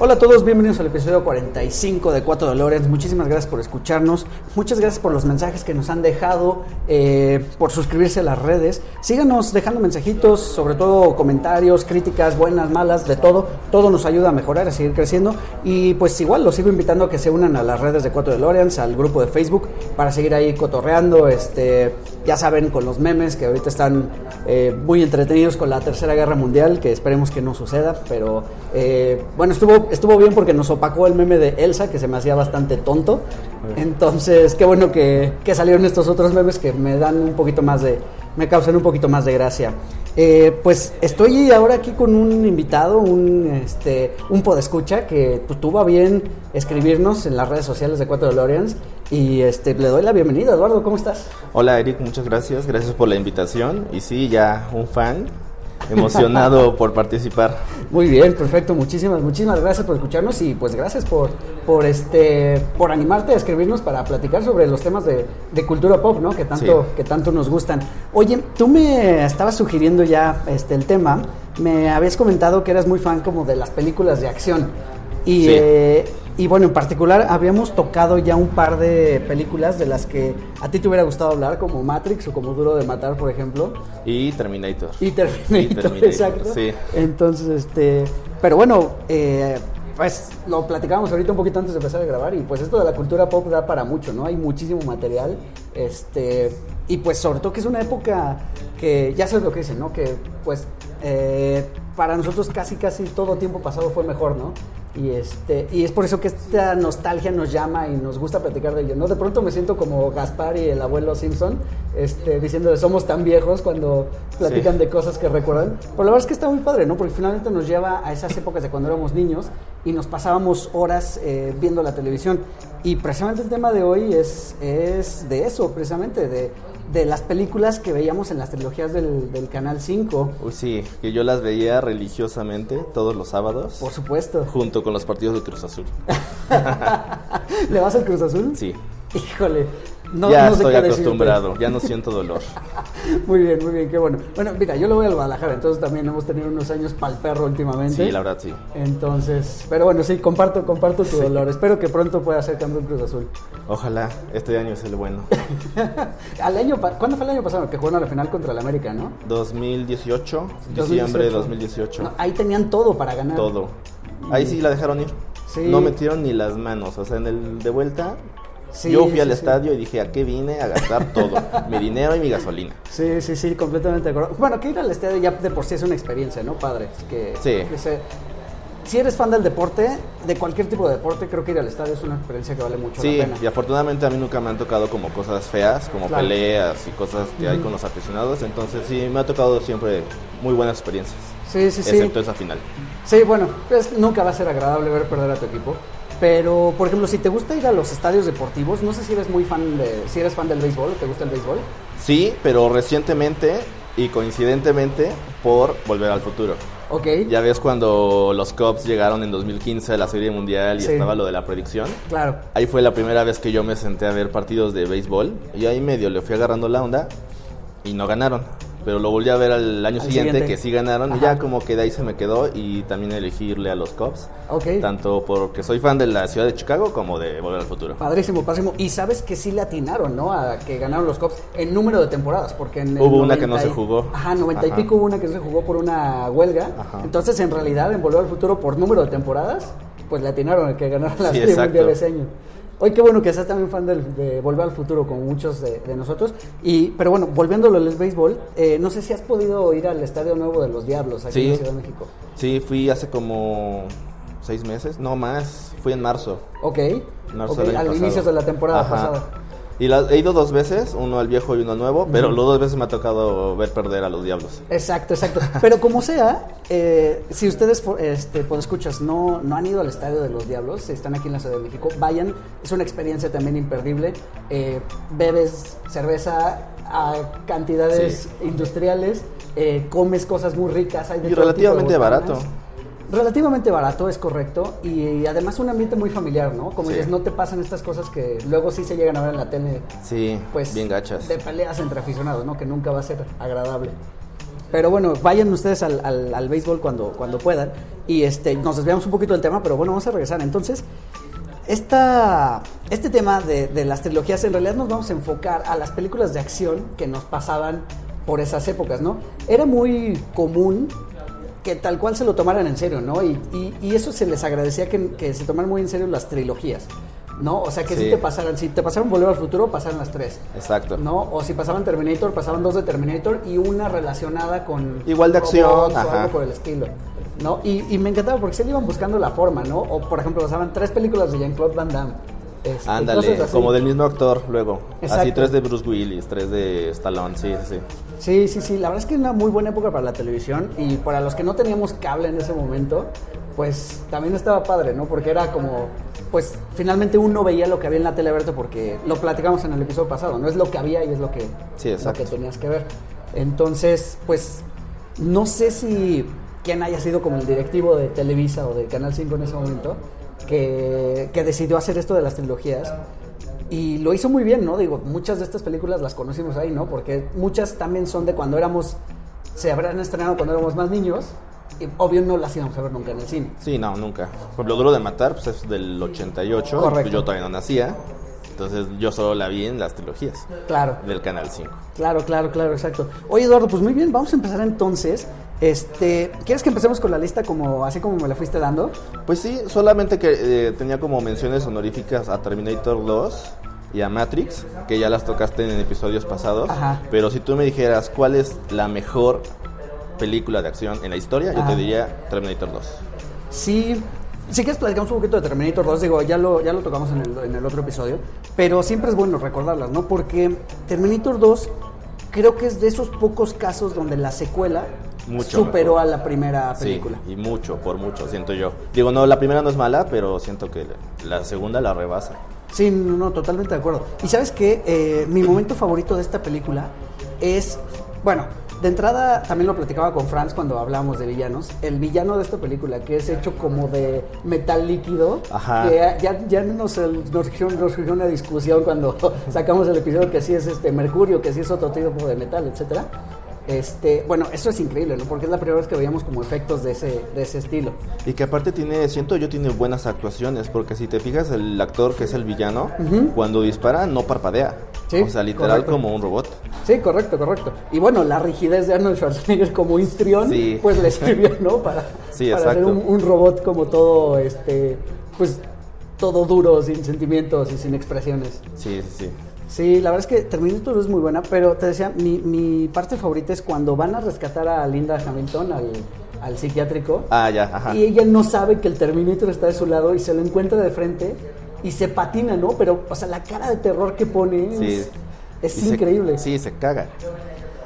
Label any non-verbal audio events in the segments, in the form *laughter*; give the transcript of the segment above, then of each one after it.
Hola a todos, bienvenidos al episodio 45 de 4 Dolores. Muchísimas gracias por escucharnos. Muchas gracias por los mensajes que nos han dejado, eh, por suscribirse a las redes. Síganos dejando mensajitos, sobre todo comentarios, críticas, buenas, malas, de todo. Todo nos ayuda a mejorar, a seguir creciendo. Y pues igual los sigo invitando a que se unan a las redes de 4 DeLoreans, al grupo de Facebook, para seguir ahí cotorreando. Este, ya saben, con los memes que ahorita están eh, muy entretenidos con la Tercera Guerra Mundial, que esperemos que no suceda. Pero eh, bueno, estuvo estuvo bien porque nos opacó el meme de Elsa, que se me hacía bastante tonto. Entonces, qué bueno que, salieron estos otros memes que me dan un poquito más de. me causan un poquito más de gracia. Eh, pues estoy ahora aquí con un invitado, un, este, un podescucha que pues, tuvo a bien escribirnos en las redes sociales de Cuatro DeLoreans y este, le doy la bienvenida. Eduardo, ¿cómo estás? Hola Eric, muchas gracias, gracias por la invitación y sí, ya un fan emocionado *laughs* por participar. Muy bien, perfecto. Muchísimas, muchísimas gracias por escucharnos y pues gracias por, por este, por animarte a escribirnos para platicar sobre los temas de, cultura pop, ¿no? Que tanto, que tanto nos gustan. Oye, tú me estabas sugiriendo ya este el tema. Me habías comentado que eras muy fan como de las películas de acción. Y eh, y bueno, en particular habíamos tocado ya un par de películas de las que a ti te hubiera gustado hablar, como Matrix o como Duro de Matar, por ejemplo. Y Terminator. Y Terminator, exacto. Sí. Entonces, este. Pero bueno, eh, pues lo platicábamos ahorita un poquito antes de empezar a grabar y pues esto de la cultura pop da para mucho, ¿no? Hay muchísimo material, este, y pues sobre todo que es una época que, ya sabes lo que dicen, ¿no? Que pues eh, para nosotros casi casi todo tiempo pasado fue mejor, ¿no? Y, este, y es por eso que esta nostalgia nos llama y nos gusta platicar de ello, ¿no? De pronto me siento como Gaspar y el abuelo Simpson, este, diciendo somos tan viejos cuando platican de cosas que recuerdan. Pero la verdad es que está muy padre, ¿no? Porque finalmente nos lleva a esas épocas de cuando éramos niños y nos pasábamos horas eh, viendo la televisión. Y precisamente el tema de hoy es, es de eso, precisamente, de de las películas que veíamos en las trilogías del, del Canal 5. Uy, sí, que yo las veía religiosamente todos los sábados. Por supuesto. Junto con los partidos de Cruz Azul. *laughs* ¿Le vas al Cruz Azul? Sí. Híjole, ya estoy acostumbrado, ya no siento dolor. *laughs* muy bien, muy bien, qué bueno. Bueno, mira, yo lo voy al Guadalajara, entonces también hemos tenido unos años pal perro últimamente. Sí, la verdad, sí. Entonces, pero bueno, sí, comparto, comparto tu dolor. Espero que pronto pueda ser campeón Cruz Azul. Ojalá, este año es el bueno. *laughs* al año, ¿Cuándo fue el año pasado? Que jugaron a la final contra el América, ¿no? 2018, diciembre de 2018. ahí tenían todo para ganar. Todo. Ahí sí la dejaron ir. Sí. No metieron ni las manos, o sea, en el de vuelta yo fui al estadio y dije, ¿a qué vine? A gastar todo, mi dinero y mi gasolina. Sí, sí, sí, completamente de acuerdo. Bueno, que ir al estadio ya de por sí es una experiencia, ¿no, padre? Que, sí. si eres fan del deporte, de cualquier tipo de deporte, creo que ir al estadio es una experiencia que vale mucho la pena. Sí, y afortunadamente a mí nunca me han tocado como cosas feas, como peleas y cosas que hay con los aficionados. Entonces sí, me ha tocado siempre muy buenas experiencias. Sí, sí, sí. Excepto esa final. Sí, bueno, pues nunca va a ser agradable ver perder a tu equipo. Pero, por ejemplo, si te gusta ir a los estadios deportivos, no sé si eres muy fan de, si eres fan del béisbol, ¿te gusta el béisbol? Sí, pero recientemente y coincidentemente por Volver al Futuro. Ok. Ya ves cuando los Cubs llegaron en 2015 a la Serie Mundial y estaba lo de la predicción. Claro. Ahí fue la primera vez que yo me senté a ver partidos de béisbol y ahí medio le fui agarrando la onda y no ganaron pero lo volví a ver al año siguiente, que sí ganaron y ya como que de ahí se me quedó y también elegirle a los Cubs. Ok. Tanto porque soy fan de la ciudad de Chicago como de Volver al Futuro. Padrísimo, padrísimo. Y sabes que sí le atinaron, ¿no? A que ganaron los Cubs en número de temporadas, porque en Hubo una que no se jugó. Ajá, 90 y pico hubo una que se jugó por una huelga. Entonces, en realidad, en Volver al Futuro, por número de temporadas, pues le atinaron a que ganaron la sí, Serie Mundial ese año. Hoy qué bueno que seas también fan de Volver al Futuro, como muchos de, nosotros. Y, pero bueno, volviéndolo al béisbol, eh, no sé si has podido ir al Estadio Nuevo de los Diablos aquí en Ciudad de México. Sí, fui hace como seis meses, no más, fui en marzo. Ok, marzo al inicio de la temporada pasada. Y he ido dos veces, uno al viejo y uno al nuevo, pero los dos veces me ha tocado ver perder a los diablos. Exacto, exacto. Pero como sea, eh, si ustedes, este, por escuchas, no, no han ido al estadio de los diablos, están aquí en la Ciudad de México, vayan, es una experiencia también imperdible. Eh, bebes cerveza a cantidades industriales eh, comes cosas muy ricas. Hay de y relativamente barato. Relativamente barato, es correcto. Y, además un ambiente muy familiar, ¿no? Como dices, no te pasan estas cosas que luego sí se llegan a ver en la tele. Sí, pues, bien gachas. De peleas entre aficionados, ¿no? Que nunca va a ser agradable. Pero bueno, vayan ustedes al, al, béisbol cuando, cuando puedan. Y este, nos desviamos un poquito del tema, pero bueno, vamos a regresar. Entonces, esta, este tema de, de, las trilogías, en realidad nos vamos a enfocar a las películas de acción que nos pasaban por esas épocas, ¿no? Era muy común que tal cual se lo tomaran en serio, ¿no? Y, y, eso se les agradecía que, que, se tomaran muy en serio las trilogías, ¿no? O sea, que si te pasaran, si te pasaron Volver al Futuro, pasaran las tres. Exacto. ¿No? O si pasaban Terminator, pasaban dos de Terminator y una relacionada con... Igual de acción, o algo por el estilo. ¿No? Y, y, me encantaba porque se le iban buscando la forma, ¿no? O por ejemplo, pasaban tres películas de Jean-Claude Van Damme este, Ándale, como del mismo actor luego. Así tres de Bruce Willis, tres de Stallone, sí, sí. Sí, sí, sí. La verdad es que es una muy buena época para la televisión y para los que no teníamos cable en ese momento, pues también estaba padre, ¿no? Porque era como, pues finalmente uno veía lo que había en la tele porque lo platicamos en el episodio pasado, no es lo que había y es lo que, sí, lo que tenías que ver. Entonces, pues no sé si quién haya sido como el directivo de Televisa o de Canal 5 en ese momento, que, decidió hacer esto de las trilogías. Y lo hizo muy bien, ¿no? Digo, muchas de estas películas las conocimos ahí, ¿no? Porque muchas también son de cuando éramos, se habrán estrenado cuando éramos más niños. Y obvio no las íbamos a ver nunca en el cine. Sí, no, nunca. Por lo duro de matar, pues es del 88. Correcto. Yo todavía no nacía. Entonces yo solo la vi en las trilogías. Claro. Del Canal 5. Claro, claro, claro, exacto. Oye, Eduardo, pues muy bien, vamos a empezar entonces este, ¿quieres que empecemos con la lista como así como me la fuiste dando? Pues sí, solamente que eh, tenía como menciones honoríficas a Terminator 2 y a Matrix, que ya las tocaste en episodios pasados. Pero si tú me dijeras cuál es la mejor película de acción en la historia, yo te diría Terminator 2. Sí, si quieres platicamos un poquito de Terminator 2, digo, ya lo, ya lo tocamos en el, en el otro episodio, pero siempre es bueno recordarlas, ¿no? Porque Terminator 2 creo que es de esos pocos casos donde la secuela superó a la primera película. Sí, y mucho, por mucho, siento yo. Digo, no, la primera no es mala, pero siento que la segunda la rebasa. Sí, no, totalmente de acuerdo. Y sabes que eh, mi momento favorito de esta película es, bueno, de entrada también lo platicaba con Franz cuando hablábamos de villanos. El villano de esta película, que es hecho como de metal líquido, que ya, ya nos, nos, surgió, una discusión cuando *laughs* sacamos el episodio que sí es este mercurio, que sí es otro tipo de metal, etcétera. Este, bueno, eso es increíble, ¿no? Porque es la primera vez que veíamos como efectos de ese, de ese estilo. Y que aparte tiene, siento yo, tiene buenas actuaciones, porque si te fijas, el actor que es el villano, cuando dispara no parpadea. Sí, o sea, literal como un robot. Sí, correcto, correcto. Y bueno, la rigidez de Arnold Schwarzenegger como histrión, pues le sirvió, ¿no? Para, sí, para hacer un, un, robot como todo, este, pues todo duro, sin sentimientos y sin expresiones. Sí, sí, sí. Sí, la verdad es que Terminator es muy buena, pero te decía, mi, mi parte favorita es cuando van a rescatar a Linda Hamilton, al, al psiquiátrico. Ah, ya, ajá. Y ella no sabe que el Terminator está de su lado y se lo encuentra de frente y se patina, ¿no? Pero, o sea, la cara de terror que pone es, es increíble. sí, se caga.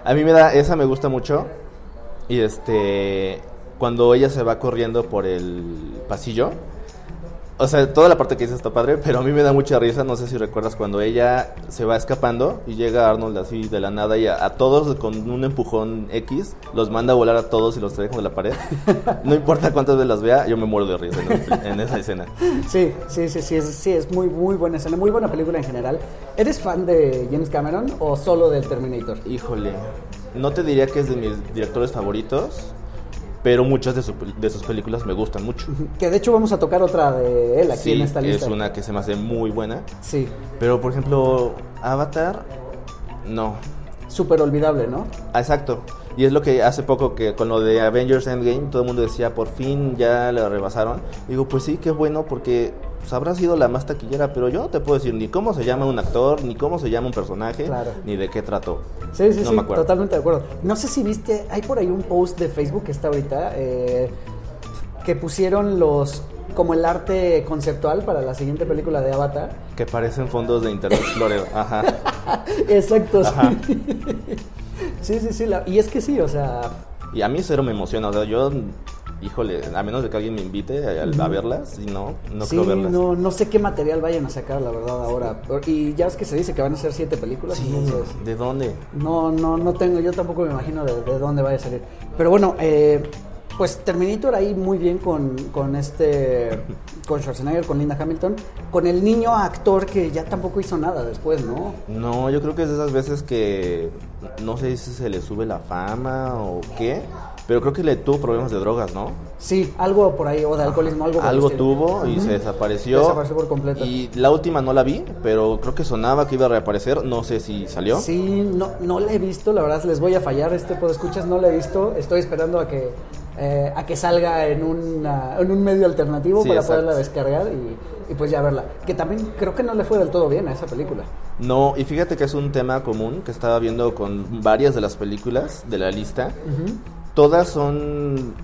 A mí me da, esa me gusta mucho. Y este, cuando ella se va corriendo por el pasillo o sea, toda la parte que dice está padre, pero a mí me da mucha risa. No sé si recuerdas cuando ella se va escapando y llega Arnold así de la nada y a, todos con un empujón X los manda a volar a todos y los trae de la pared. *laughs* No importa cuántas veces las vea, yo me muero de risa en, esa escena. Sí, sí, sí, sí, es, sí, es muy, muy buena escena, muy buena película en general. ¿Eres fan de James Cameron o solo del Terminator? Híjole, no te diría que es de mis directores favoritos pero muchas de, de, sus películas me gustan mucho. Que de hecho vamos a tocar otra de él aquí en esta lista. Es una que se me hace muy buena. Sí. Pero por ejemplo, Avatar, no. Súper olvidable, ¿no? Ah, exacto. Y es lo que hace poco que con lo de Avengers Endgame todo el mundo decía, por fin ya le rebasaron. Digo, pues sí, qué bueno porque pues, habrá sido la más taquillera, pero yo no te puedo decir ni cómo se llama un actor, ni cómo se llama un personaje, ni de qué trató. Sí, sí, sí, totalmente de acuerdo. No sé si viste, hay por ahí un post de Facebook que está ahorita, eh, que pusieron los como el arte conceptual para la siguiente película de Avatar. Que parecen fondos de Internet *laughs* Explorer, ajá. Exacto, Sí. sí, sí, y es que sí, o sea... Y a mí cero me emociona, o sea, yo híjole, a menos de que alguien me invite a, verlas, si no, no sí, creo verlas. No, no sé qué material vayan a sacar, la verdad, ahora. Y ya es que se dice que van a ser siete películas. Sí, ¿de dónde? No, no, no tengo, yo tampoco me imagino de, de dónde vaya a salir. Pero bueno, eh, pues Terminator ahí muy bien con, con este *laughs* con Schwarzenegger, con Linda Hamilton, con el niño actor que ya tampoco hizo nada después, ¿no? No, yo creo que es de esas veces que no sé si se le sube la fama o qué, pero creo que le tuvo problemas de drogas, ¿no? Sí, algo por ahí, o de alcoholismo, algo Algo tuvo y se desapareció. Desapareció por completo. Y la última no la vi, pero creo que sonaba que iba a reaparecer, no sé si salió. Sí, no, no la he visto, la verdad les voy a fallar, este puedo escuchas no la he visto, estoy esperando a que eh, a que salga en, en un medio alternativo para poderla descargar y, pues ya verla. Que también creo que no le fue del todo bien a esa película. No, y fíjate que es un tema común que estaba viendo con varias de las películas de la lista. Todas son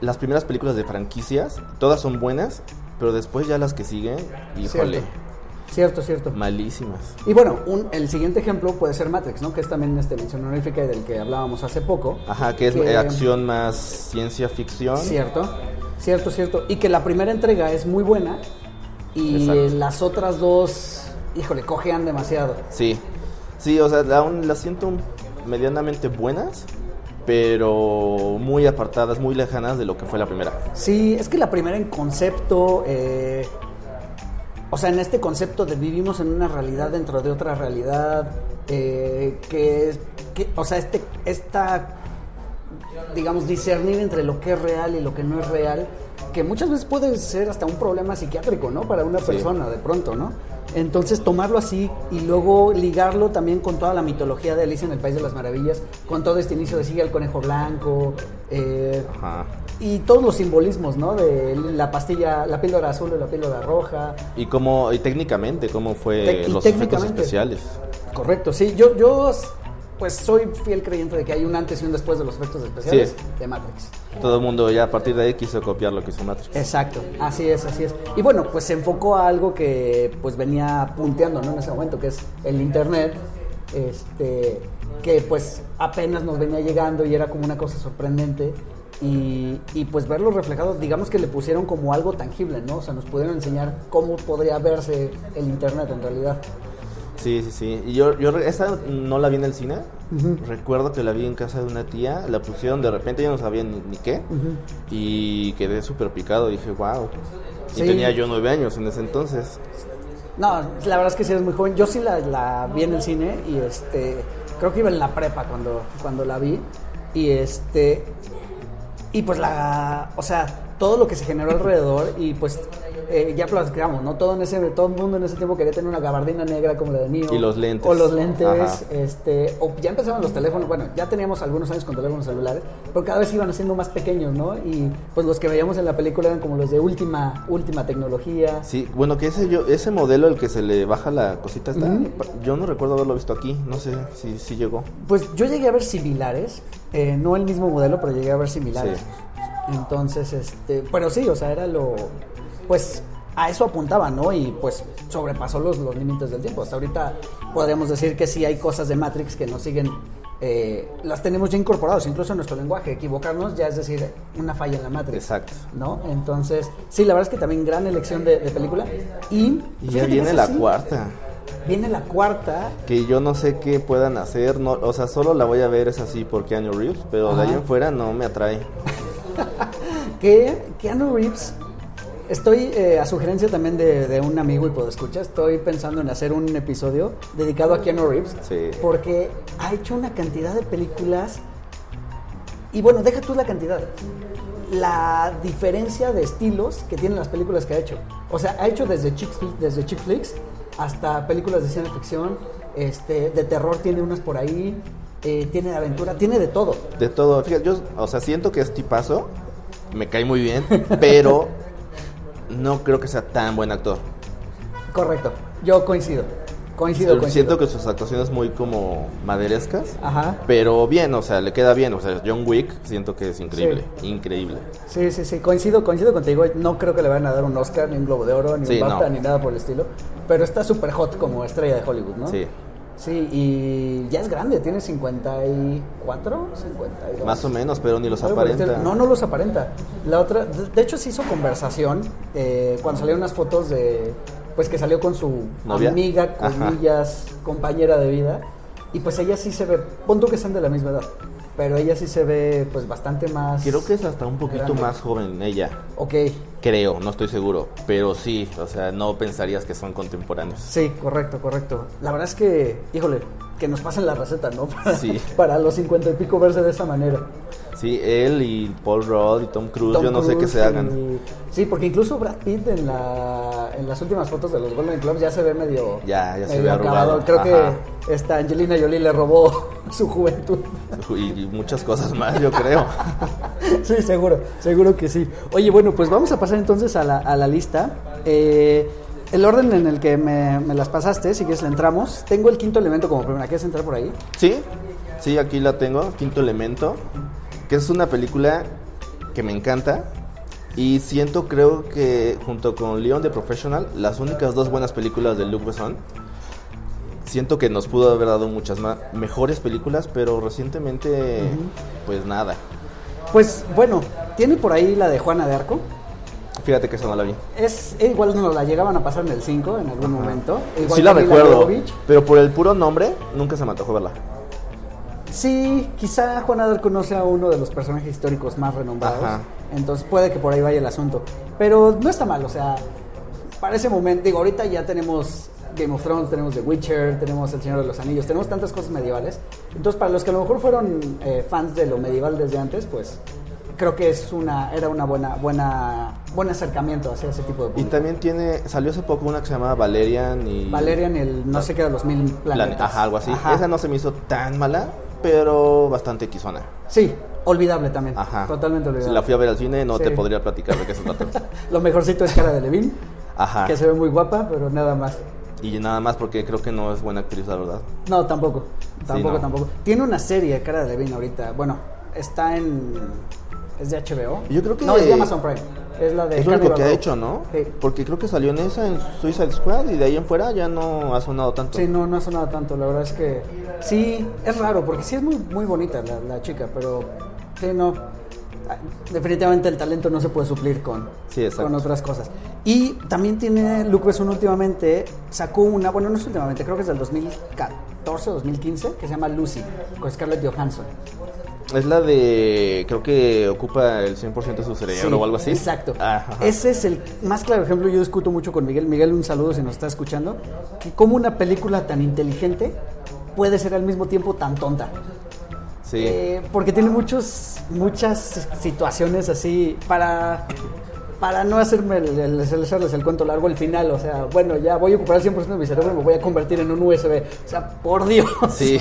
las primeras películas de franquicias, todas son buenas, pero después ya las que siguen, híjole. Cierto, cierto. Malísimas. Y bueno, un, el siguiente ejemplo puede ser Matrix, ¿no? Que es también este mención honorífica del que hablábamos hace poco. Ajá, que es acción más ciencia ficción. Cierto, cierto, cierto. Y que la primera entrega es muy buena y las otras dos, híjole, cojean demasiado. Sí, sí, o sea, aún las siento medianamente buenas, pero muy apartadas, muy lejanas de lo que fue la primera. Sí, es que la primera en concepto... Eh, o sea, en este concepto de vivimos en una realidad dentro de otra realidad, eh, que, que, o sea, este, esta, digamos, discernir entre lo que es real y lo que no es real, que muchas veces puede ser hasta un problema psiquiátrico, ¿no? Para una persona, de pronto, ¿no? Entonces tomarlo así y luego ligarlo también con toda la mitología de Alicia en el País de las Maravillas, con todo este inicio de Sigue el Conejo Blanco, eh, Ajá y todos los simbolismos, ¿no? De la pastilla, la píldora azul y la píldora roja. Y cómo, y técnicamente, cómo fue los efectos especiales. Correcto, sí. Yo, yo, pues soy fiel creyente de que hay un antes y un después de los efectos especiales de Matrix. Todo el mundo ya a partir de ahí quiso copiar lo que hizo Matrix. Exacto, así es, así es. Y bueno, pues se enfocó a algo que pues venía punteando, ¿no? En ese momento, que es el Internet, este, que pues apenas nos venía llegando y era como una cosa sorprendente y, y, pues verlo reflejado, digamos que le pusieron como algo tangible, ¿no? O sea, nos pudieron enseñar cómo podría verse el Internet en realidad. Sí, sí, sí. Y yo, yo esa no la vi en el cine. Recuerdo que la vi en casa de una tía. La pusieron de repente, yo no sabía ni, qué. Y quedé súper picado. Dije, wow. Y tenía yo nueve años en ese entonces. No, la verdad es que sí eres muy joven. Yo sí la, la vi en el cine y este creo que iba en la prepa cuando, cuando la vi. Y este y pues la, o sea, todo lo que se generó alrededor y pues eh, ya platicamos, ¿no? Todo en ese todo el mundo en ese tiempo quería tener una gabardina negra como la de Neo. Y los lentes. O los lentes, este, o ya empezaban los teléfonos, bueno, ya teníamos algunos años con teléfonos celulares, pero cada vez iban haciendo más pequeños, ¿no? Y pues los que veíamos en la película eran como los de última última tecnología. Sí, bueno, que ese yo ese modelo el que se le baja la cosita está, yo no recuerdo haberlo visto aquí, no sé si, si llegó. Pues yo llegué a ver similares, eh, no el mismo modelo, pero llegué a ver similares. Entonces, este, pero sí, o sea, era lo, pues a eso apuntaba, ¿no? Y pues sobrepasó los, los límites del tiempo. Hasta ahorita podríamos decir que sí hay cosas de Matrix que nos siguen, eh, las tenemos ya incorporadas, incluso en nuestro lenguaje. Equivocarnos ya es decir una falla en la Matrix. Exacto. ¿No? Entonces, sí, la verdad es que también gran elección de, película. Y, y ya viene la cuarta. Viene la cuarta. Que yo no sé qué puedan hacer, no, o sea, solo la voy a ver es así por Keanu Reeves, pero de ahí en fuera no me atrae. *laughs* que Keanu Reeves, estoy eh, a sugerencia también de, un amigo y puedo escuchar, estoy pensando en hacer un episodio dedicado a Keanu Reeves. Porque ha hecho una cantidad de películas. Y bueno, deja tú la cantidad. La diferencia de estilos que tienen las películas que ha hecho. O sea, ha hecho desde chick, desde chick flicks hasta películas de ciencia ficción, este, de terror tiene unas por ahí, eh, tiene de aventura, tiene de todo. De todo. Fíjate, yo, o sea, siento que es tipazo, me cae muy bien, *laughs* pero no creo que sea tan buen actor. Correcto, yo coincido. Coincido, coincido. Siento que sus actuaciones muy como maderescas, Ajá. pero bien, o sea, le queda bien. O sea, John Wick siento que es increíble, increíble. Sí, sí, sí, coincido, coincido contigo. No creo que le vayan a dar un Oscar, ni un Globo de Oro, ni un BAFTA, ni nada por el estilo. Pero está súper hot como estrella de Hollywood, ¿no? Sí. Sí, y ya es grande, tiene 54, 52. Más o menos, pero ni los aparenta. No, no los aparenta. La otra, de, hecho se hizo conversación eh, cuando salieron unas fotos de, pues que salió con su ¿Novia? amiga, Ajá. comillas, compañera de vida. Y pues ella sí se ve, punto que sean de la misma edad, pero ella sí se ve pues bastante más... Creo que es hasta un poquito grande. más joven ella. Ok, Creo, no estoy seguro. Pero sí, o sea, no pensarías que son contemporáneos. sí, correcto, correcto. La verdad es que, híjole, que nos pasen la receta, ¿no? Para, *laughs* Sí. para los 50 y pico verse de esa manera. Sí, él y Paul Rudd y Tom Cruise, Tom yo no sé qué se hagan. y- Sí, porque incluso Brad Pitt en, la, en las últimas fotos de los Golden Globes ya se ve medio, Ya, ya se ve arrugado. Creo Ajá. que esta Angelina Jolie le robó *laughs* su juventud. Y, y muchas cosas más, yo creo. *laughs* sí, seguro, seguro que sí. Oye, bueno, pues vamos a pasar entonces a la, a la lista. Eh, el orden en el que me, me las pasaste, si quieres le entramos. Tengo el quinto elemento como primera. ¿Quieres entrar por ahí? Sí, sí, aquí la tengo, Quinto Elemento, que es una película que me encanta y siento, creo que junto con Leon the Professional, las únicas dos buenas películas de Luc Besson. Siento que nos pudo haber dado muchas más mejores películas, pero recientemente, pues nada. Pues bueno, tiene por ahí la de Juana de Arco. Fíjate que eso no la vi. Es, eh, igual nos la llegaban a pasar en el 5 en algún momento. Igual sí la recuerdo, pero por el puro nombre nunca se me antojó verla. Sí, quizá Juana de Arco no sea uno de los personajes históricos más renombrados. Ajá. Entonces puede que por ahí vaya el asunto. Pero no está mal, o sea, para ese momento, digo, ahorita ya tenemos Game of Thrones, tenemos The Witcher, tenemos El Señor de los Anillos, tenemos tantas cosas medievales. Entonces, para los que a lo mejor fueron eh, fans de lo medieval desde antes, pues creo que es una era una buena buena buen acercamiento hacia ese tipo de Y público. también tiene, salió hace poco una que se llama Valerian y... Valerian el no sé qué de los mil Plan- planetas. Ajá, algo así. Ajá. Esa no se me hizo tan mala, pero bastante quizona. Sí, olvidable también. Ajá. Totalmente Si olvidable. la fui a ver al cine, no Sí. te podría platicar de qué se trata. *laughs* Lo mejorcito es cara de Levine, Ajá. que se ve muy guapa, pero nada más. Y nada más porque creo que no es buena actriz, la verdad. No, tampoco. Tampoco, no. tampoco. Tiene una serie, cara de Levine, ahorita. Bueno, está en. Es de HBO. Yo creo que- No, es de Amazon Prime. Es la de. Es lo único que ha hecho, ¿no? Sí. Porque creo que salió en esa, en Suicide Squad, y de ahí en fuera ya no ha sonado tanto. Sí, no, no ha sonado tanto. La verdad es que. Sí, es raro, porque sí es muy, muy bonita la, la chica, pero. Sí, no. Definitivamente el talento no se puede suplir con, Sí, con otras cosas. Y también tiene Luke Besson últimamente, sacó una, bueno, no es últimamente, creo que es del 2014 o 2015, que se llama Lucy, con Scarlett Johansson. Es la de. Creo que ocupa el 100% de su cerebro Sí, o algo así. Exacto. Ajá. Ese es el más claro ejemplo. Yo discuto mucho con Miguel. Miguel, un saludo si nos está escuchando. Que cómo una película tan inteligente puede ser al mismo tiempo tan tonta. Sí. Eh, porque tiene muchos, muchas situaciones así para, para no hacerme el, el- hacerles el cuento largo el final. O sea, bueno, ya voy a ocupar el 100% de mi cerebro y me voy a convertir en un USB. O sea, por Dios. Sí.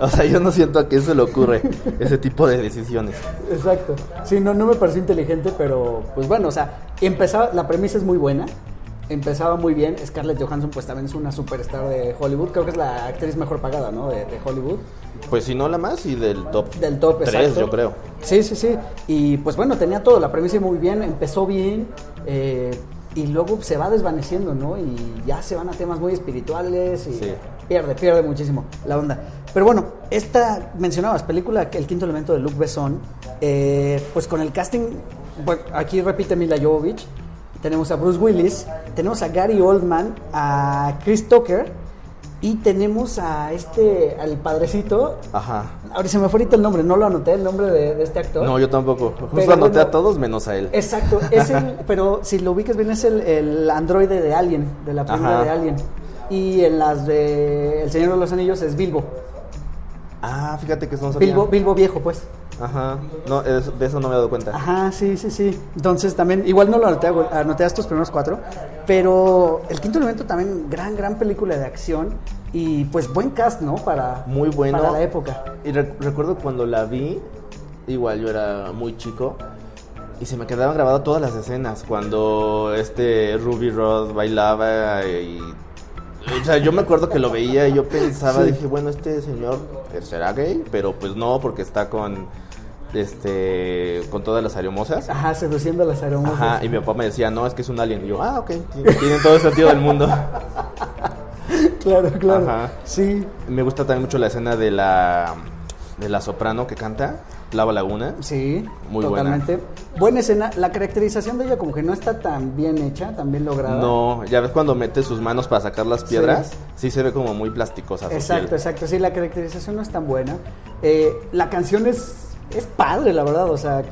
O sea, yo no siento a qué se le ocurre ese tipo de decisiones. Exacto. Sí, no, no me pareció inteligente, pero pues bueno, o sea, empezaba, la premisa es muy buena. Empezaba muy bien. Scarlett Johansson, pues también es una superstar de Hollywood. Creo que es la actriz mejor pagada, ¿no? De, de Hollywood. Pues si no la más y del top. Del top, Tres, exacto. yo creo. Sí, sí, sí. Y pues bueno, tenía todo. La premisa muy bien. Empezó bien. eh, y luego se va desvaneciendo, ¿no? Y ya se van a temas muy espirituales y Sí. pierde, pierde muchísimo la onda. Pero bueno, esta, mencionabas, película, El quinto elemento de Luc Besson, eh, pues con el casting, bueno, aquí repite Mila Jovovich, tenemos a Bruce Willis, tenemos a Gary Oldman, a Chris Tucker y tenemos a este, al padrecito, Ajá. ahora se me fue ahorita el nombre, no lo anoté, el nombre de, de este actor. No, yo tampoco. Justo Pero anoté bueno. a todos menos a él. Exacto, es el, *laughs* pero si lo ubicas bien es el, el androide de Alien, de la película Ajá. de Alien. Y en las de El Señor de los Anillos es Bilbo. Ah, fíjate que sabía. Bilbo, Bilbo viejo, pues. Ajá. No, es- de eso no me he dado cuenta. Ajá, sí, sí, sí. Entonces también, igual no lo anoté, anoté a estos primeros cuatro, pero El Quinto Elemento también, gran, gran película de acción y pues buen cast, ¿no? Para, Muy bueno. para la época. Y re- recuerdo cuando la vi, igual yo era muy chico, y se me quedaban grabadas todas las escenas. Cuando este Ruby Rod bailaba y... O sea, yo me acuerdo que lo veía y yo pensaba, Sí. dije, bueno, este señor será gay, pero pues no, porque está con este con todas las aeromosas. Ajá, seduciendo a las aromas. Ajá, y mi papá me decía, no, es que es un alien. Y yo, ah, ok, tiene tiene todo el sentido del mundo. *laughs* claro, claro. Ajá. Sí. Me gusta también mucho la escena de la de la soprano que canta, Lava Laguna. Sí, muy totalmente. Buena. escena. La caracterización de ella como que no está tan bien hecha, tan bien lograda. No, ya ves cuando mete sus manos para sacar las piedras, sí, se ve como muy plasticosa. Exacto, exacto. Sí, la caracterización no es tan buena. Eh, la canción es, es padre, la verdad. O sea,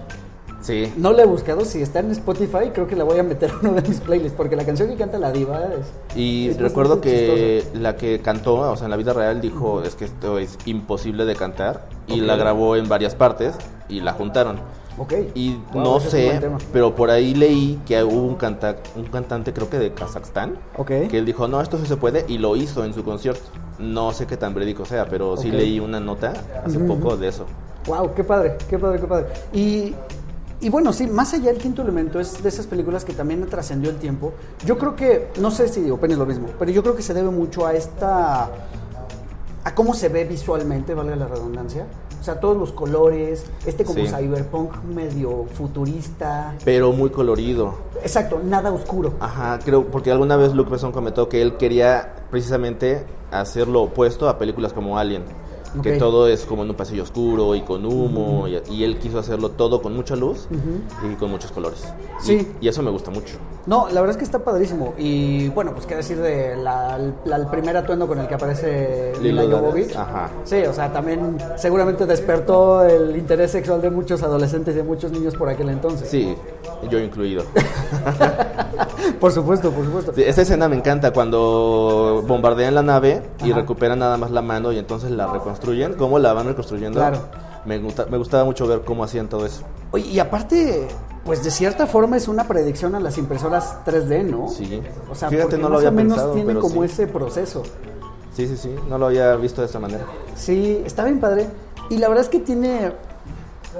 Sí. No la he buscado, si está en Spotify creo que la voy a meter en uno de mis playlists, porque la canción que canta la diva es... Y recuerdo que la que cantó, o sea, en la vida real dijo, es que esto es imposible de cantar, y la grabó en varias partes y la juntaron. Ok. Y no sé, pero por ahí leí que hubo un, canta un cantante, creo que de Kazajstán, okay. que él dijo, no, esto sí se puede, y lo hizo en su concierto. No sé qué tan verídico sea, pero sí leí una nota hace poco de eso. Wow, qué padre, qué padre, qué padre. Y y bueno, sí, más allá del quinto elemento es de esas películas que también trascendió el tiempo. Yo creo que, no sé si opinas lo mismo, pero yo creo que se debe mucho a esta, a cómo se ve visualmente, valga la redundancia. O sea, todos los colores, este como cyberpunk medio futurista. Pero muy colorido. Exacto, nada oscuro. Ajá, creo, porque alguna vez Luke Besson comentó que él quería precisamente hacer lo opuesto a películas como Alien que todo es como en un pasillo oscuro y con humo, y, él quiso hacerlo todo con mucha luz y con muchos colores. Sí. Y, eso me gusta mucho. No, la verdad es que está padrísimo. Y bueno, pues qué decir de la, el primer atuendo con el que aparece Lila Jovovich. Ajá. Sí, o sea, también seguramente despertó el interés sexual de muchos adolescentes y de muchos niños por aquel entonces. Sí, yo incluido. *laughs* por supuesto, por supuesto. esa escena me encanta cuando bombardean la nave y recuperan nada más la mano y entonces la reconstruyen. ¿Cómo la van reconstruyendo? Claro. Me, me gustaba mucho ver cómo hacían todo eso. Oye, y aparte, pues de cierta forma es una predicción a las impresoras 3D, ¿no? Sí. O sea, Fíjate, no lo había o menos tiene como ese proceso. Sí, sí, sí, no lo había visto de esa manera. Sí, está bien padre. Y la verdad es que tiene,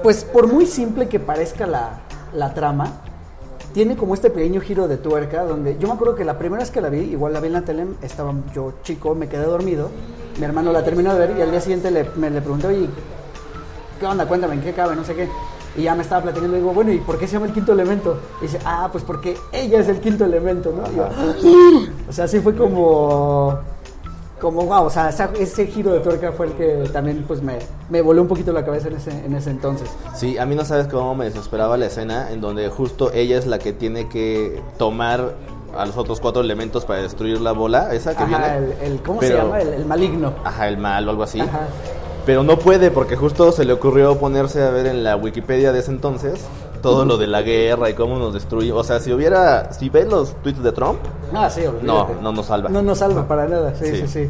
pues por muy simple que parezca la, la trama, tiene como este pequeño giro de tuerca donde yo me acuerdo que la primera vez que la vi, igual la vi en la tele, estaba yo chico, me quedé dormido, mi hermano la terminó de ver y al día siguiente le, me le pregunté, oye, ¿qué onda? Cuéntame, ¿en qué cabe? No sé qué. Y ya me estaba platicando y digo, bueno, ¿y por qué se llama el quinto elemento? Y dice, ah, pues porque ella es el quinto elemento, ¿no? o sea, así fue como como wow, o sea, ese giro de tuerca fue el que también pues me, me voló un poquito la cabeza en ese, en ese entonces. Sí, a mí no sabes cómo me desesperaba la escena en donde justo ella es la que tiene que tomar a los otros cuatro elementos para destruir la bola, esa que viene. El, ¿Cómo se llama? El, maligno. Ajá, el mal o algo así. Pero no puede porque justo se le ocurrió ponerse a ver en la Wikipedia de ese entonces todo lo de la guerra y cómo nos destruye. O sea, si hubiera, si ves los tweets de Trump, ah, sí, no, no nos salva. No nos salva para nada, sí, sí, sí, sí.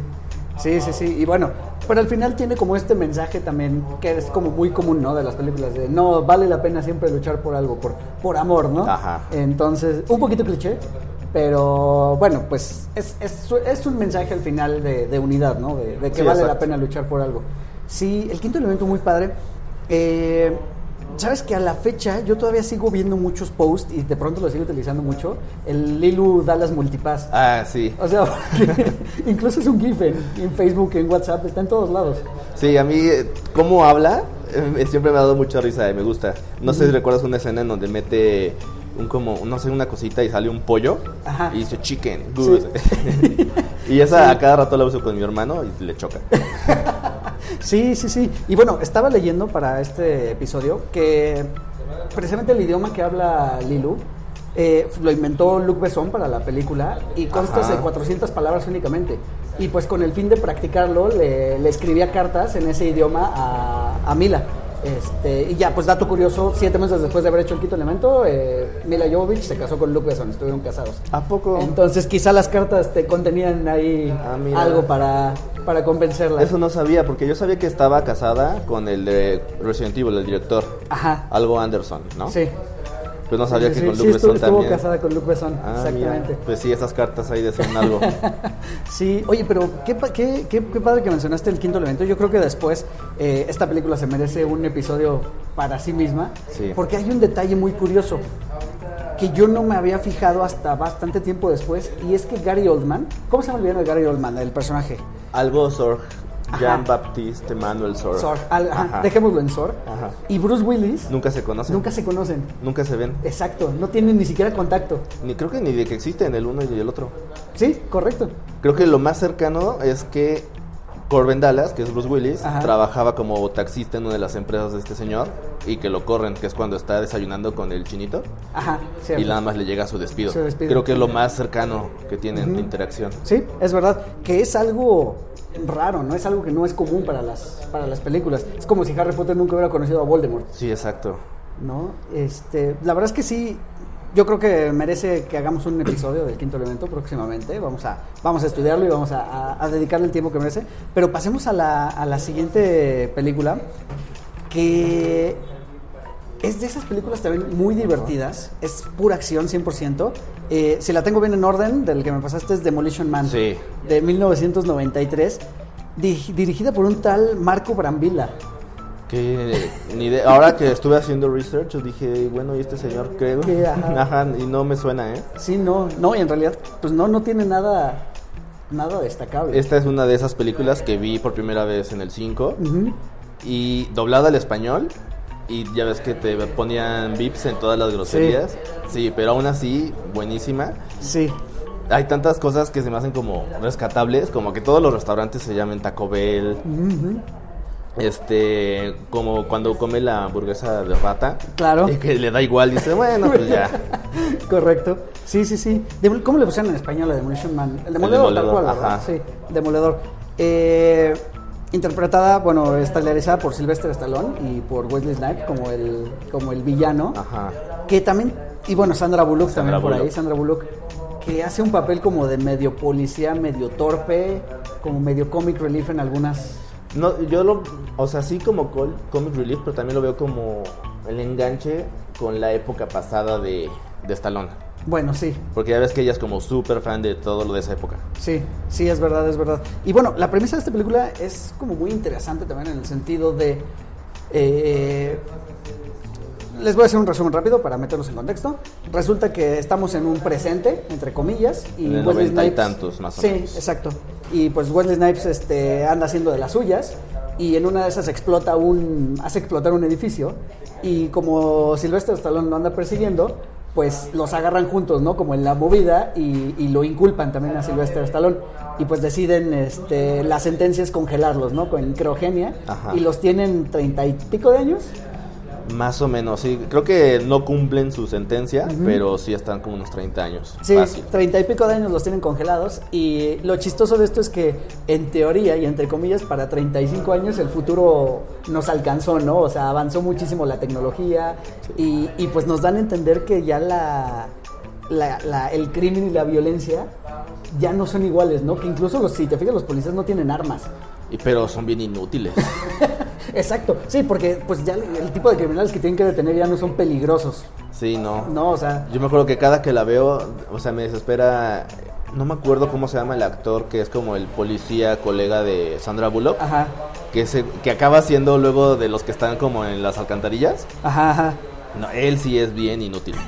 Sí, sí, Y bueno, pero al final tiene como este mensaje también que es como muy común, ¿no? De las películas de no vale la pena siempre luchar por algo, por, por amor, ¿no? Ajá. Entonces, un poquito cliché, pero bueno, pues es, es, es un mensaje al final de, de unidad, ¿no? De, que vale la pena luchar por algo. Sí, el quinto elemento muy padre. Eh, Sabes que a la fecha yo todavía sigo viendo muchos posts y de pronto lo sigo utilizando mucho. El Lilu Dallas Multipass. Ah, sí. O sea, *laughs* incluso es un GIF en, Facebook, en WhatsApp, está en todos lados. Sí, a mí, ¿cómo habla? Eh, siempre me ha dado mucha risa y me gusta. No sé si recuerdas una escena en donde mete un como, no sé, una cosita y sale un pollo Ajá. y dice chicken, good. *laughs* y esa a cada rato la uso con mi hermano y le choca. *laughs* Sí, sí, sí. Y bueno, estaba leyendo para este episodio que precisamente el idioma que habla Lilu eh, lo inventó Luc Besson para la película y consta de 400 palabras únicamente. Y pues con el fin de practicarlo le, escribía cartas en ese idioma a, a Mila. Este, y ya, pues dato curioso, siete meses después de haber hecho el quinto elemento, eh, Mila Jovovich se casó con Luke Besson, estuvieron casados. ¿A poco? Entonces quizá las cartas te contenían ahí ah, algo para, para convencerla. Eso no sabía, porque yo sabía que estaba casada con el de Resident Evil, el director. Ajá. Algo Anderson, ¿no? Sí. Pues no sabía que con Luke sí, Besson estuvo, estuvo casada con Luke Besson, ah, exactamente. Pues sí, esas cartas ahí decían algo. *laughs* sí, oye, pero qué, qué, qué, padre que mencionaste el quinto elemento. Yo creo que después eh, esta película se merece un episodio para sí misma. Sí. Porque hay un detalle muy curioso que yo no me había fijado hasta bastante tiempo después. Y es que Gary Oldman, ¿cómo se llama el de Gary Oldman, el personaje? Algo Sorg Jean-Baptiste Manuel Sor. Sor. Al- ajá, Ajá. Dejémoslo en Sor. Ajá. Y Bruce Willis Nunca se conocen. nunca se conocen. Nunca se ven. Exacto, no tienen ni siquiera contacto. Ni creo que ni de que existen el uno y el otro. Sí, correcto. Creo que lo más cercano es que Corbin Dallas, que es Bruce Willis, Ajá. trabajaba como taxista en una de las empresas de este señor y que lo corren, que es cuando está desayunando con el chinito Ajá, cierto. y nada más le llega su despido. Su despido. Creo que es lo más cercano que tienen de interacción. Sí, es verdad, que es algo raro, ¿no? Es algo que no es común para las, para las películas. Es como si Harry Potter nunca hubiera conocido a Voldemort, Sí, exacto. ¿no? Este, la verdad es que sí, yo creo que merece que hagamos un episodio del quinto elemento próximamente. Vamos a, vamos a estudiarlo y vamos a, a- a dedicarle el tiempo que merece. Pero pasemos a la, a la siguiente película, que es de esas películas también muy divertidas. Es pura acción, 100%. Eh, si la tengo bien en orden, del que me pasaste es Demolition Man. Sí. De 1993. di- dirigida por un tal Marco Brambilla. Que ni idea. Ahora que estuve haciendo research, dije, bueno, ¿y este señor creo? Que, ajá. *laughs* Ajá, y no me suena, ¿eh? Sí, no, no, y en realidad, pues no, no tiene nada, nada destacable. Esta es una de esas películas que vi por primera vez en el 5 Ujú. y doblada al español. Y ya ves que te ponían vips en todas las groserías. Sí. pero aún así, buenísima. Sí, Hay tantas cosas que se me hacen como rescatables, como que todos los restaurantes se llamen Taco Bell. Ujú. Este, como cuando come la hamburguesa de rata. Claro. Y *laughs* que le da igual, dice, bueno, pues ya. *laughs* correcto. Sí, sí, sí. ¿Cómo le pusieron en español a Demolition Man? El demoledor, tal Demoledor, cual, ajá. Sí, demoledor. Eh, interpretada, bueno, estelarizada por Sylvester Stallone y por Wesley Snipes como el, como el villano. Ajá. Que también, y bueno, Sandra Bullock Sandra también por ahí. Sandra Bullock, que hace un papel como de medio policía, medio torpe, como medio comic relief en algunas... No, yo lo, o sea, sí como col- comic relief, pero también lo veo como el enganche con la época pasada de, de Stallone. Bueno, sí, Porque ya ves que ella es como súper fan de todo lo de esa época. sí, sí, es verdad, es verdad. Y bueno, la premisa de esta película es como muy interesante también en el sentido de... eh, les voy a hacer un resumen rápido para meterlos en contexto. Resulta que estamos en un presente, entre comillas, y En el Wesley noventa y Snipes- tantos, más o sí, menos. exacto. Y pues Wesley Snipes este, anda haciendo de las suyas y en una de esas explota un, hace explotar un edificio y como Sylvester Stallone lo anda persiguiendo, pues los agarran juntos, ¿no? Como en la movida y, y lo inculpan también a Sylvester Stallone y pues deciden, este, la sentencia es congelarlos, ¿no? Con criogenia y los tienen treinta y pico de años. Más o menos, sí. Creo que no cumplen su sentencia, pero sí están como unos 30 años. Sí, Fácil. treinta y pico de años los tienen congelados y lo chistoso de esto es que en teoría y entre comillas para 35 años el futuro nos alcanzó, ¿no? O sea, avanzó muchísimo la tecnología y, y pues nos dan a entender que ya la, la- la- el crimen y la violencia ya no son iguales, ¿no? Que incluso los, si te fijas los policías no tienen armas. Y, pero son bien inútiles. *laughs* Exacto, sí, porque pues ya el tipo de criminales que tienen que detener ya no son peligrosos, Sí, no. ¿no? O sea, Yo me acuerdo que cada que la veo, o sea, me desespera. No me acuerdo cómo se llama el actor que es como el policía colega de Sandra Bullock. ajá, Que, se, que acaba siendo luego de los que están como en las alcantarillas. ajá, ajá. No, él sí es bien inútil. *laughs*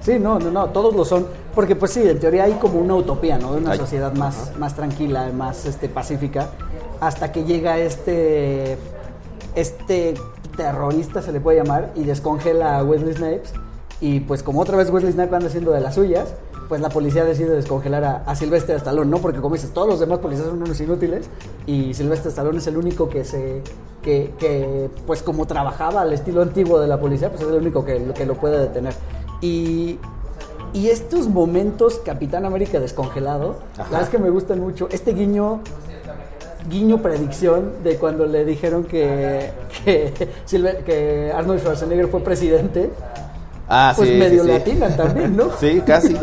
Sí, no, no, no, todos lo son, porque pues sí, en teoría hay como una utopía, ¿no? De una Ay, sociedad más, más tranquila, más este, pacífica, hasta que llega este, este terrorista, se le puede llamar, y descongela a Wesley Snipes, y pues como otra vez Wesley Snipes anda haciendo de las suyas, pues la policía decide descongelar a, a Sylvester Stallone, ¿no? Porque como dices, todos los demás policías son unos inútiles, y Sylvester Stallone es el único que se... Que, que, pues como trabajaba al estilo antiguo de la policía, pues es el único que, que lo puede detener. Y, y estos momentos Capitán América descongelado, la verdad es que me gustan mucho. Este guiño, guiño predicción de cuando le dijeron que, que, Silver- que Arnold Schwarzenegger fue presidente, Ah, pues sí. medio sí, sí. latinan también, ¿no? *laughs* Sí, casi.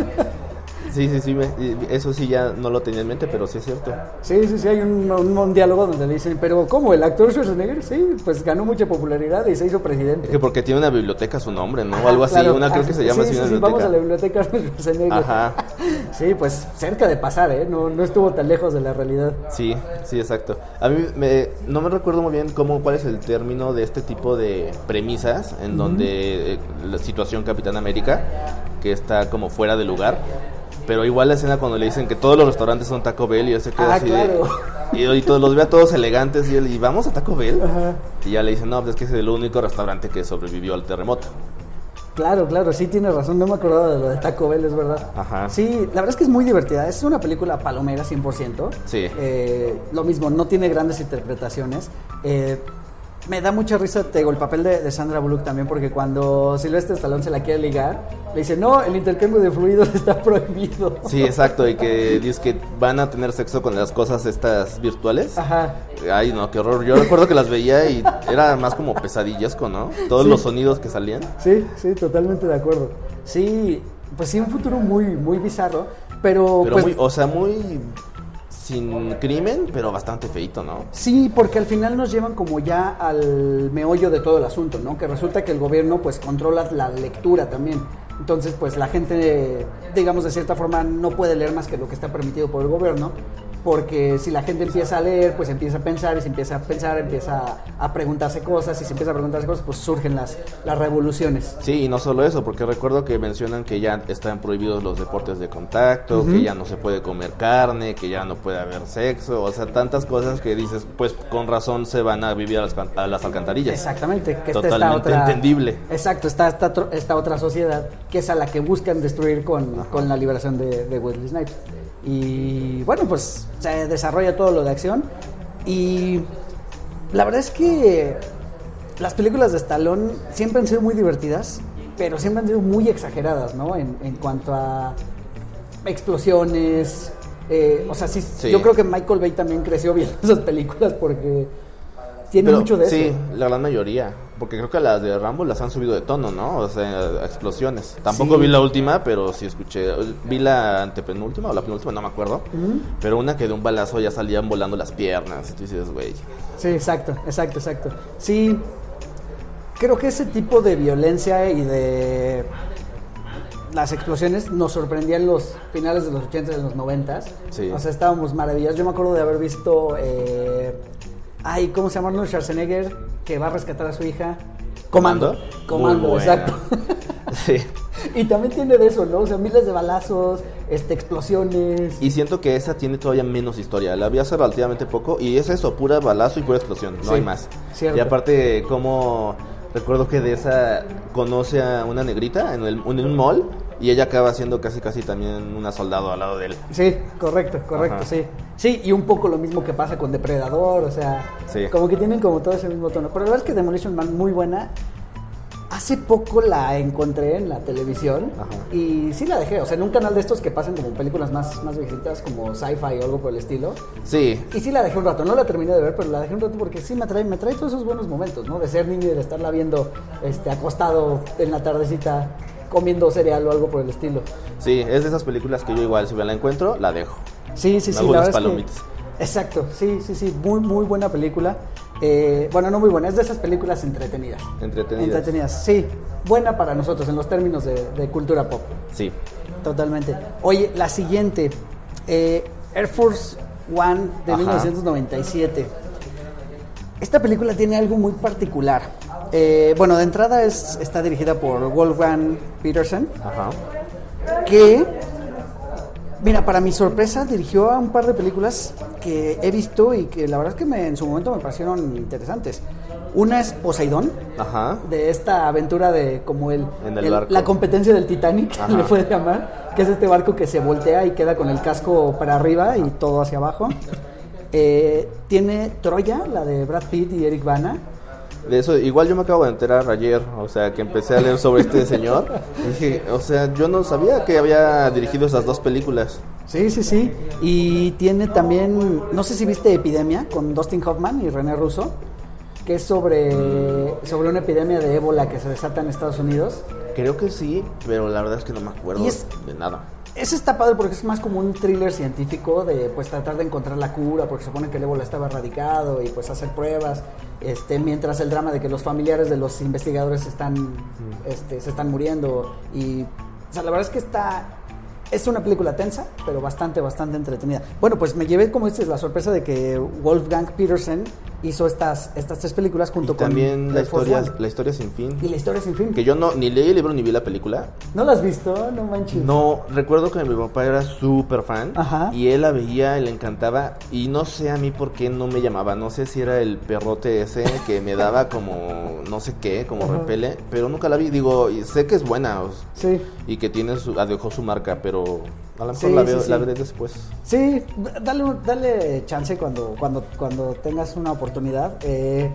Sí, sí, sí. me- eso sí ya no lo tenía en mente, pero sí es cierto. Sí, sí, sí, hay un, un- un diálogo donde le dicen, pero ¿cómo? ¿El actor Schwarzenegger? Sí, pues ganó mucha popularidad y se hizo presidente. Es que porque tiene una biblioteca su nombre, ¿no? O algo así. claro. Una creo Ah, que se llama sí, así sí, una sí, Vamos a la biblioteca. biblioteca Schwarzenegger. Ajá. *laughs* Sí, pues cerca de pasar, ¿eh? No, no estuvo tan lejos de la realidad. Sí, sí, exacto. A mí me, no me recuerdo muy bien cómo, cuál es el término de este tipo de premisas en donde eh, la situación Capitán América, que está como fuera de lugar, Pero igual la escena cuando le dicen que todos los restaurantes son Taco Bell y él se queda Ah, así claro. de... Y, y todos los ve a todos elegantes y él, ¿y vamos a Taco Bell? Y ya le dicen, no, pues es que es el único restaurante que sobrevivió al terremoto. Claro, claro, sí tienes razón, no me acordaba de lo de Taco Bell, es verdad. Ajá. Sí, la verdad es que es muy divertida, es una película palomera 100%. Sí. Eh, lo mismo, no tiene grandes interpretaciones. Eh, me da mucha risa, te digo, el papel de, de Sandra Bullock también, porque cuando Silvestre Stallone se la quiere ligar, le dice, no, el intercambio de fluidos *laughs* está prohibido. Sí, exacto, y que dice que van a tener sexo con las cosas estas virtuales. Ajá. Ay, no, qué horror. Yo recuerdo que las veía y era más como pesadillesco, ¿no? Todos Sí. los sonidos que salían. Sí, sí, totalmente de acuerdo. Sí, pues sí, un futuro muy, muy bizarro, pero, Pero pues, muy, o sea, muy sin crimen, pero bastante feito, ¿no? Sí, porque al final nos llevan como ya al meollo de todo el asunto, ¿no? Que resulta que el gobierno pues controla la lectura también. Entonces, pues la gente, digamos de cierta forma, no puede leer más que lo que está permitido por el gobierno, porque si la gente empieza a leer, pues empieza a pensar, y si empieza a pensar, empieza a, preguntarse cosas, y si empieza a preguntarse cosas, pues surgen las, las revoluciones. Sí, y no solo eso, porque recuerdo que mencionan que ya están prohibidos los deportes de contacto, que ya no se puede comer carne, que ya no puede haber sexo, o sea, tantas cosas que dices, pues con razón se van a vivir a las, can- a las alcantarillas. Exactamente, que esta Totalmente otra, entendible. Exacto, está esta, esta otra sociedad que es a la que buscan destruir con, con la liberación de, de Wesley Snipes. Y bueno, pues se desarrolla todo lo de acción. Y la verdad es que las películas de Stallone siempre han sido muy divertidas, pero siempre han sido muy exageradas, ¿no? En, en cuanto a explosiones. eh, o sea, sí, Sí. yo creo que Michael Bay también creció *laughs* viendo esas películas porque tiene Pero, mucho de sí, eso. la gran mayoría. Porque creo que las de Rambo las han subido de tono, ¿no? O sea, explosiones. Tampoco Sí. vi la última, pero sí escuché. Vi la antepenúltima o la penúltima, no me acuerdo. Pero una que de un balazo ya salían volando las piernas. Y tú dices, güey. Sí, exacto, exacto, exacto. Sí, creo que ese tipo de violencia y de las explosiones nos sorprendían en los finales de los 80 y de los 90. Sí. O sea, estábamos maravillados. Yo me acuerdo de haber visto, eh, ay, ¿cómo se llama Arnold Schwarzenegger? Que va a rescatar a su hija. ¿Comando? Comando, Muy exacto. *laughs* Sí. y también tiene de eso, ¿no? O sea, miles de balazos, este, explosiones. Y siento que esa tiene todavía menos historia. La vi hace relativamente poco y es eso, pura balazo y pura explosión. No Sí, hay más. cierto. Y aparte, como recuerdo que de esa conoce a una negrita en, el- en un mall y ella acaba siendo casi casi también una soldado al lado de él. Sí, correcto, correcto, Ajá. sí. Sí, y un poco lo mismo que pasa con Depredador, o sea, Sí. como que tienen como todo ese mismo tono. Pero la verdad es que Demolition Man muy buena. Hace poco la encontré en la televisión Ajá. y sí la dejé, o sea, en un canal de estos que pasan como películas más, más viejitas, como sci-fi o algo por el estilo. Sí, Y sí la dejé un rato, no la terminé de ver, pero la dejé un rato porque sí me trae, me trae todos esos buenos momentos, ¿no? De ser niño y de estarla viendo este, acostado en la tardecita comiendo cereal o algo por el estilo. sí, es de esas películas que yo igual si me la encuentro, la dejo. Sí, sí, Me sí. hago la unas verdad es que- palomitas. exacto, sí, sí, sí. Muy, muy buena película. Eh, bueno, no muy buena, es de esas películas entretenidas. Entretenidas. Entretenidas, sí. Buena para nosotros en los términos de, de cultura pop. Sí. Totalmente. Oye, la siguiente, eh, Air Force One de Ajá. 1997. Esta película tiene algo muy particular. Eh, bueno, de entrada es, está dirigida por Wolfgang Peterson, Ajá. que, mira, para mi sorpresa dirigió a un par de películas que he visto y que la verdad es que me- en su momento me parecieron interesantes. Una es Poseidón, Ajá. de esta aventura de como el, En el la competencia del Titanic, *laughs* Ajá. le puede llamar, que es este barco que se voltea y queda con el casco para arriba y todo hacia abajo. Eh, tiene Troya, la de Brad Pitt y Eric Bana. De eso, igual yo me acabo de enterar ayer, o sea, que empecé a leer sobre este señor. y dije, o sea, yo no sabía que había dirigido esas dos películas. Sí, sí, sí. Y tiene también, no sé si viste Epidemia con Dustin Hoffman y René Russo, que es sobre, sobre una epidemia de ébola que se desata en Estados Unidos. Creo que sí, pero la verdad es que no me acuerdo es- de nada. Ese está padre porque es más como un thriller científico de pues tratar de encontrar la cura porque se supone que el ébola estaba erradicado y pues hacer pruebas este mientras el drama de que los familiares de los investigadores están este, se están muriendo. Y o sea la verdad es que está es una película tensa pero bastante bastante entretenida bueno pues me llevé como dices la sorpresa de que Wolfgang Peterson hizo estas, estas tres películas junto Y con también la historia, la historia sin fin. Y la historia sin fin. Que yo no ni leí el libro ni vi la película. ¿No la has visto? No manches. No, recuerdo que mi papá era súper fan Ajá. y él la veía, le encantaba y no sé a mí por qué no me llamaba, no sé si era el perrote ese que me daba como no sé qué, como Ajá. repele, pero nunca la vi, digo, sé que es buena Sí. y que tiene su, dejó su marca, pero a lo mejor Sí, la, veo, sí. la veré después. Sí, dale, dale chance cuando, cuando, cuando tengas una oportunidad. Eh,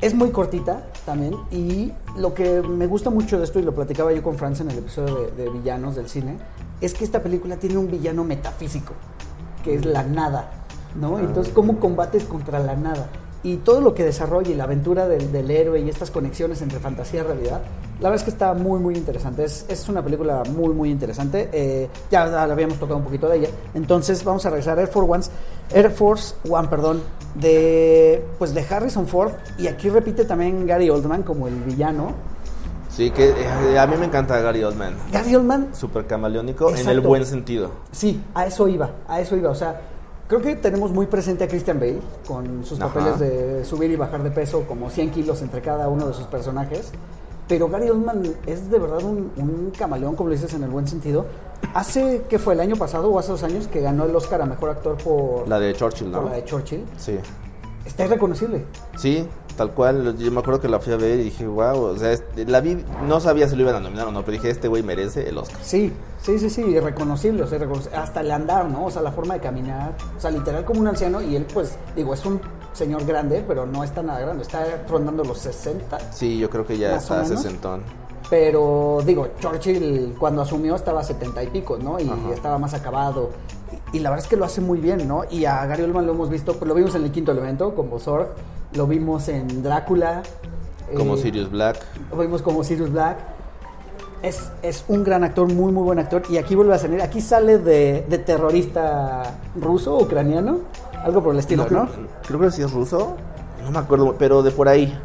es muy cortita también y lo que me gusta mucho de esto, y lo platicaba yo con Franz en el episodio de, de Villanos del cine, es que esta película tiene un villano metafísico, que es la nada, ¿no? Entonces, ¿cómo combates contra la nada? Y todo lo que desarrolla y la aventura del, del héroe y estas conexiones entre fantasía y realidad, la verdad es que está muy, muy interesante. Es, es una película muy, muy interesante. Eh, ya la habíamos tocado un poquito de ella. Entonces vamos a regresar a Air Force One, Air Force One, perdón, de, pues de Harrison Ford. Y aquí repite también Gary Oldman como el villano. Sí, que eh, a mí me encanta Gary Oldman, Gary Oldman, súper camaleónico en el buen sentido. sí, a eso iba, a eso iba. O sea, creo que tenemos muy presente a Christian Bale con sus Ajá. papeles de subir y bajar de peso, como 100 kilos entre cada uno de sus personajes. Pero Gary Oldman es de verdad un, un camaleón, como lo dices en el buen sentido. Hace, ¿qué fue? ¿El año pasado o hace dos años que ganó el Oscar a Mejor Actor por La de Churchill, por ¿no? la de Churchill? Sí. Está irreconocible. Sí, tal cual. Yo me acuerdo que la fui a ver y dije, wow, o sea, la vi, no sabía si lo iban a nominar o no, pero dije, este güey merece el Oscar. Sí, sí, sí, sí, irreconocible, o sea, hasta el andar, ¿no? O sea, la forma de caminar, o sea, literal como un anciano y él, pues, digo, es un señor grande, pero no está nada grande, está rondando los 60, Sí, yo creo que ya está sesentón. pero digo, Churchill cuando asumió estaba 70 y pico, ¿no? Y Ajá. estaba más acabado. Y, la verdad es que lo hace muy bien, ¿no? Y a Gary Oldman lo hemos visto, pues, lo vimos en el quinto elemento como Zorg, lo vimos en Drácula. Como eh, Sirius Black. Lo vimos como Sirius Black. Es, es un gran actor, muy, muy buen actor. Y aquí vuelve a salir. Aquí sale de, de terrorista ruso, ucraniano. Algo por el estilo, creo, ¿no? creo que sí es ruso. No me acuerdo, pero de por ahí.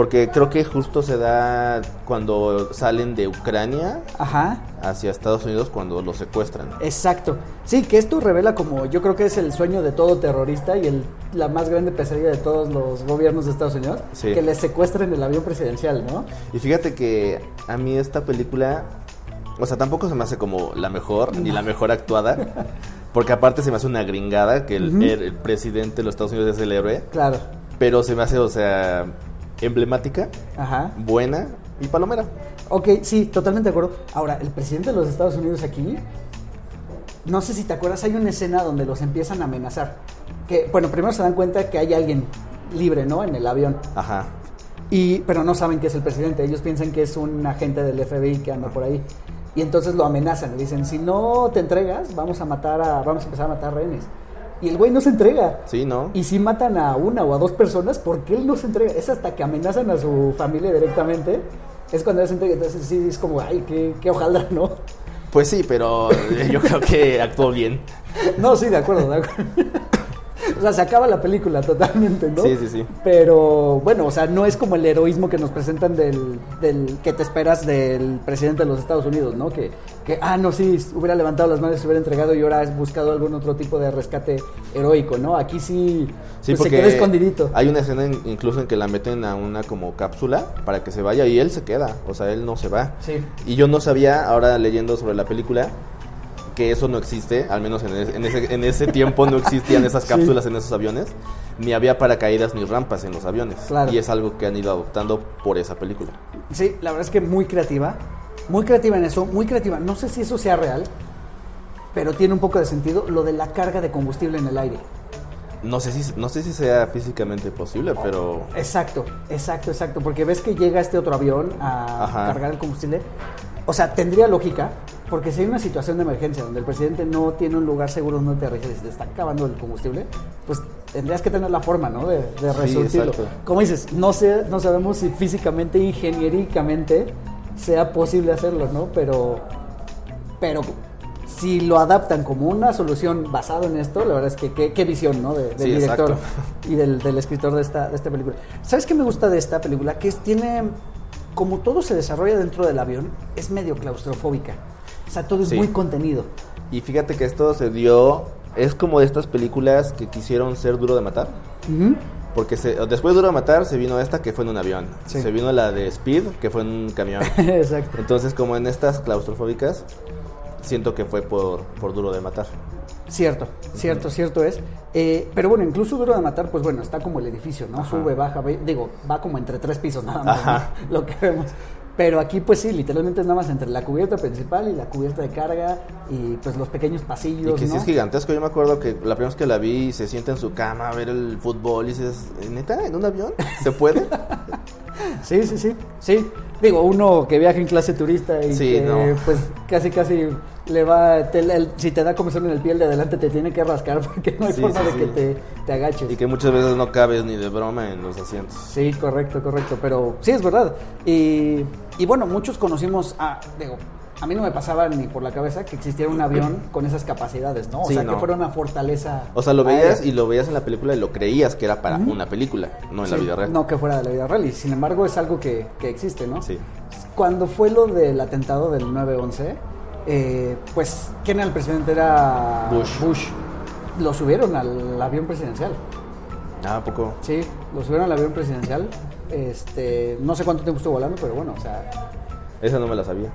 Porque creo que justo se da cuando salen de Ucrania Ajá, hacia Estados Unidos cuando los secuestran. exacto. Sí, que esto revela como, yo creo que es el sueño de todo terrorista y el, la más grande pesadilla de todos los gobiernos de Estados Unidos, Sí. que les secuestren el avión presidencial, ¿no? Y fíjate que a mí esta película, o sea, tampoco se me hace como la mejor, ni la mejor actuada. *laughs* Porque aparte se me hace una gringada que el- el presidente de los Estados Unidos es el héroe. Claro. Pero se me hace, o sea, emblemática, Ajá. buena y palomera. Ok, sí, totalmente de acuerdo. Ahora, el presidente de los Estados Unidos aquí, no sé si te acuerdas, hay una escena donde los empiezan a amenazar. Que, bueno, primero se dan cuenta que hay alguien libre, ¿no? En el avión. Ajá. Y, pero no saben que es el presidente. Ellos piensan que es un agente del FBI que anda por ahí. Y entonces lo amenazan. Le dicen, si no te entregas, vamos a matar a, vamos a empezar a matar rehenes. Y el güey no se entrega. Sí, ¿no? Y si matan a una o a dos personas, ¿por qué él no se entrega? Es hasta que amenazan a su familia directamente. Es cuando él se entrega. Entonces sí, es como, ay, qué, qué hojaldra, ¿no? Pues sí, pero yo creo que actuó bien. No, sí, de acuerdo, de acuerdo. *laughs* O sea, se acaba la película totalmente, ¿no? Sí, sí, sí. Pero bueno, o sea, no es como el heroísmo que nos presentan del, del que te esperas del presidente de los Estados Unidos, ¿no? Que, que, ah, no, sí, hubiera levantado las manos, se hubiera entregado y ahora has buscado algún otro tipo de rescate heroico, ¿no? Aquí sí, Sí, pues, se queda escondidito. hay una escena en- incluso en que la meten a una como cápsula para que se vaya y él se queda, o sea, él no se va. Sí. Y yo no sabía, ahora leyendo sobre la película, que eso no existe, al menos en, es- en ese, en ese tiempo no existían esas *laughs* Sí. cápsulas en esos aviones, ni había paracaídas ni rampas en los aviones. Claro. Y es algo que han ido adoptando por esa película. Sí, la verdad es que muy creativa. Muy creativa en eso, muy creativa. No sé si eso sea real, pero tiene un poco de sentido lo de la carga de combustible en el aire. No sé si, no sé si sea físicamente posible, pero Exacto, exacto, exacto. Porque ves que llega este otro avión a Ajá. cargar el combustible. O sea, tendría lógica, porque si hay una situación de emergencia donde el presidente no tiene un lugar seguro donde aterrizar y se te está acabando el combustible, pues tendrías que tener la forma, ¿no? De, de Sí. Como dices, no sé, no sabemos si físicamente, ingeniericamente sea posible hacerlo, ¿no? Pero, pero si lo adaptan como una solución basada en esto, la verdad es que qué, qué visión, ¿no? De- del Sí, director exacto. y del, del escritor de esta, de esta película. ¿Sabes qué me gusta de esta película? Que es, tiene, como todo se desarrolla dentro del avión, es medio claustrofóbica. O sea, todo es Sí. muy contenido. Y fíjate que esto se dio, es como de estas películas que quisieron ser duro de matar. Ujú. Porque se, después de Duro de Matar se vino esta que fue en un avión. Sí. Se vino la de Speed que fue en un camión. *laughs* Exacto. Entonces, como en estas claustrofóbicas, siento que fue por, por Duro de Matar. Cierto, cierto, cierto es. Eh, pero bueno, incluso Duro de Matar, pues bueno, está como el edificio, ¿no? Ajá. Sube, baja, ve- digo, va como entre tres pisos nada más, *laughs* lo que vemos. Pero aquí, pues sí, literalmente es nada más entre la cubierta principal y la cubierta de carga y pues los pequeños Y pasillos, que sí ¿no? es gigantesco. Yo me acuerdo que la primera vez que la vi se sienta en su cama a ver el fútbol y dices, ¿neta? ¿En un avión? ¿Se puede? *laughs* Sí, sí, sí, sí. Digo, uno que viaja en clase turista y Sí, que no. pues casi casi le va, te- el- si te da comezón en el piel de adelante te tiene que rascar *laughs* porque no hay Sí, forma sí, de que te, te agaches. y que muchas veces no cabes ni de broma en los asientos. Sí, correcto, correcto, pero sí es verdad. Y, y bueno, muchos conocimos, a, digo, a mí no me pasaba ni por la cabeza que existiera un avión *clears throat* con esas capacidades, ¿no? O Sí, sea, que fuera una fortaleza. O sea, lo veías y lo veías en la película y lo creías que era para una película, no en la vida real. No que fuera de la vida real, y sin embargo es algo que, que existe, ¿no? Sí. Cuando fue lo del atentado del 9-11, eh, pues, ¿quién era el presidente? Era Bush. Lo subieron al avión presidencial. Ah, ¿a poco. Sí, lo subieron al avión presidencial. Este, no sé cuánto tiempo estuvo volando, pero bueno, o sea. Esa no me la sabía.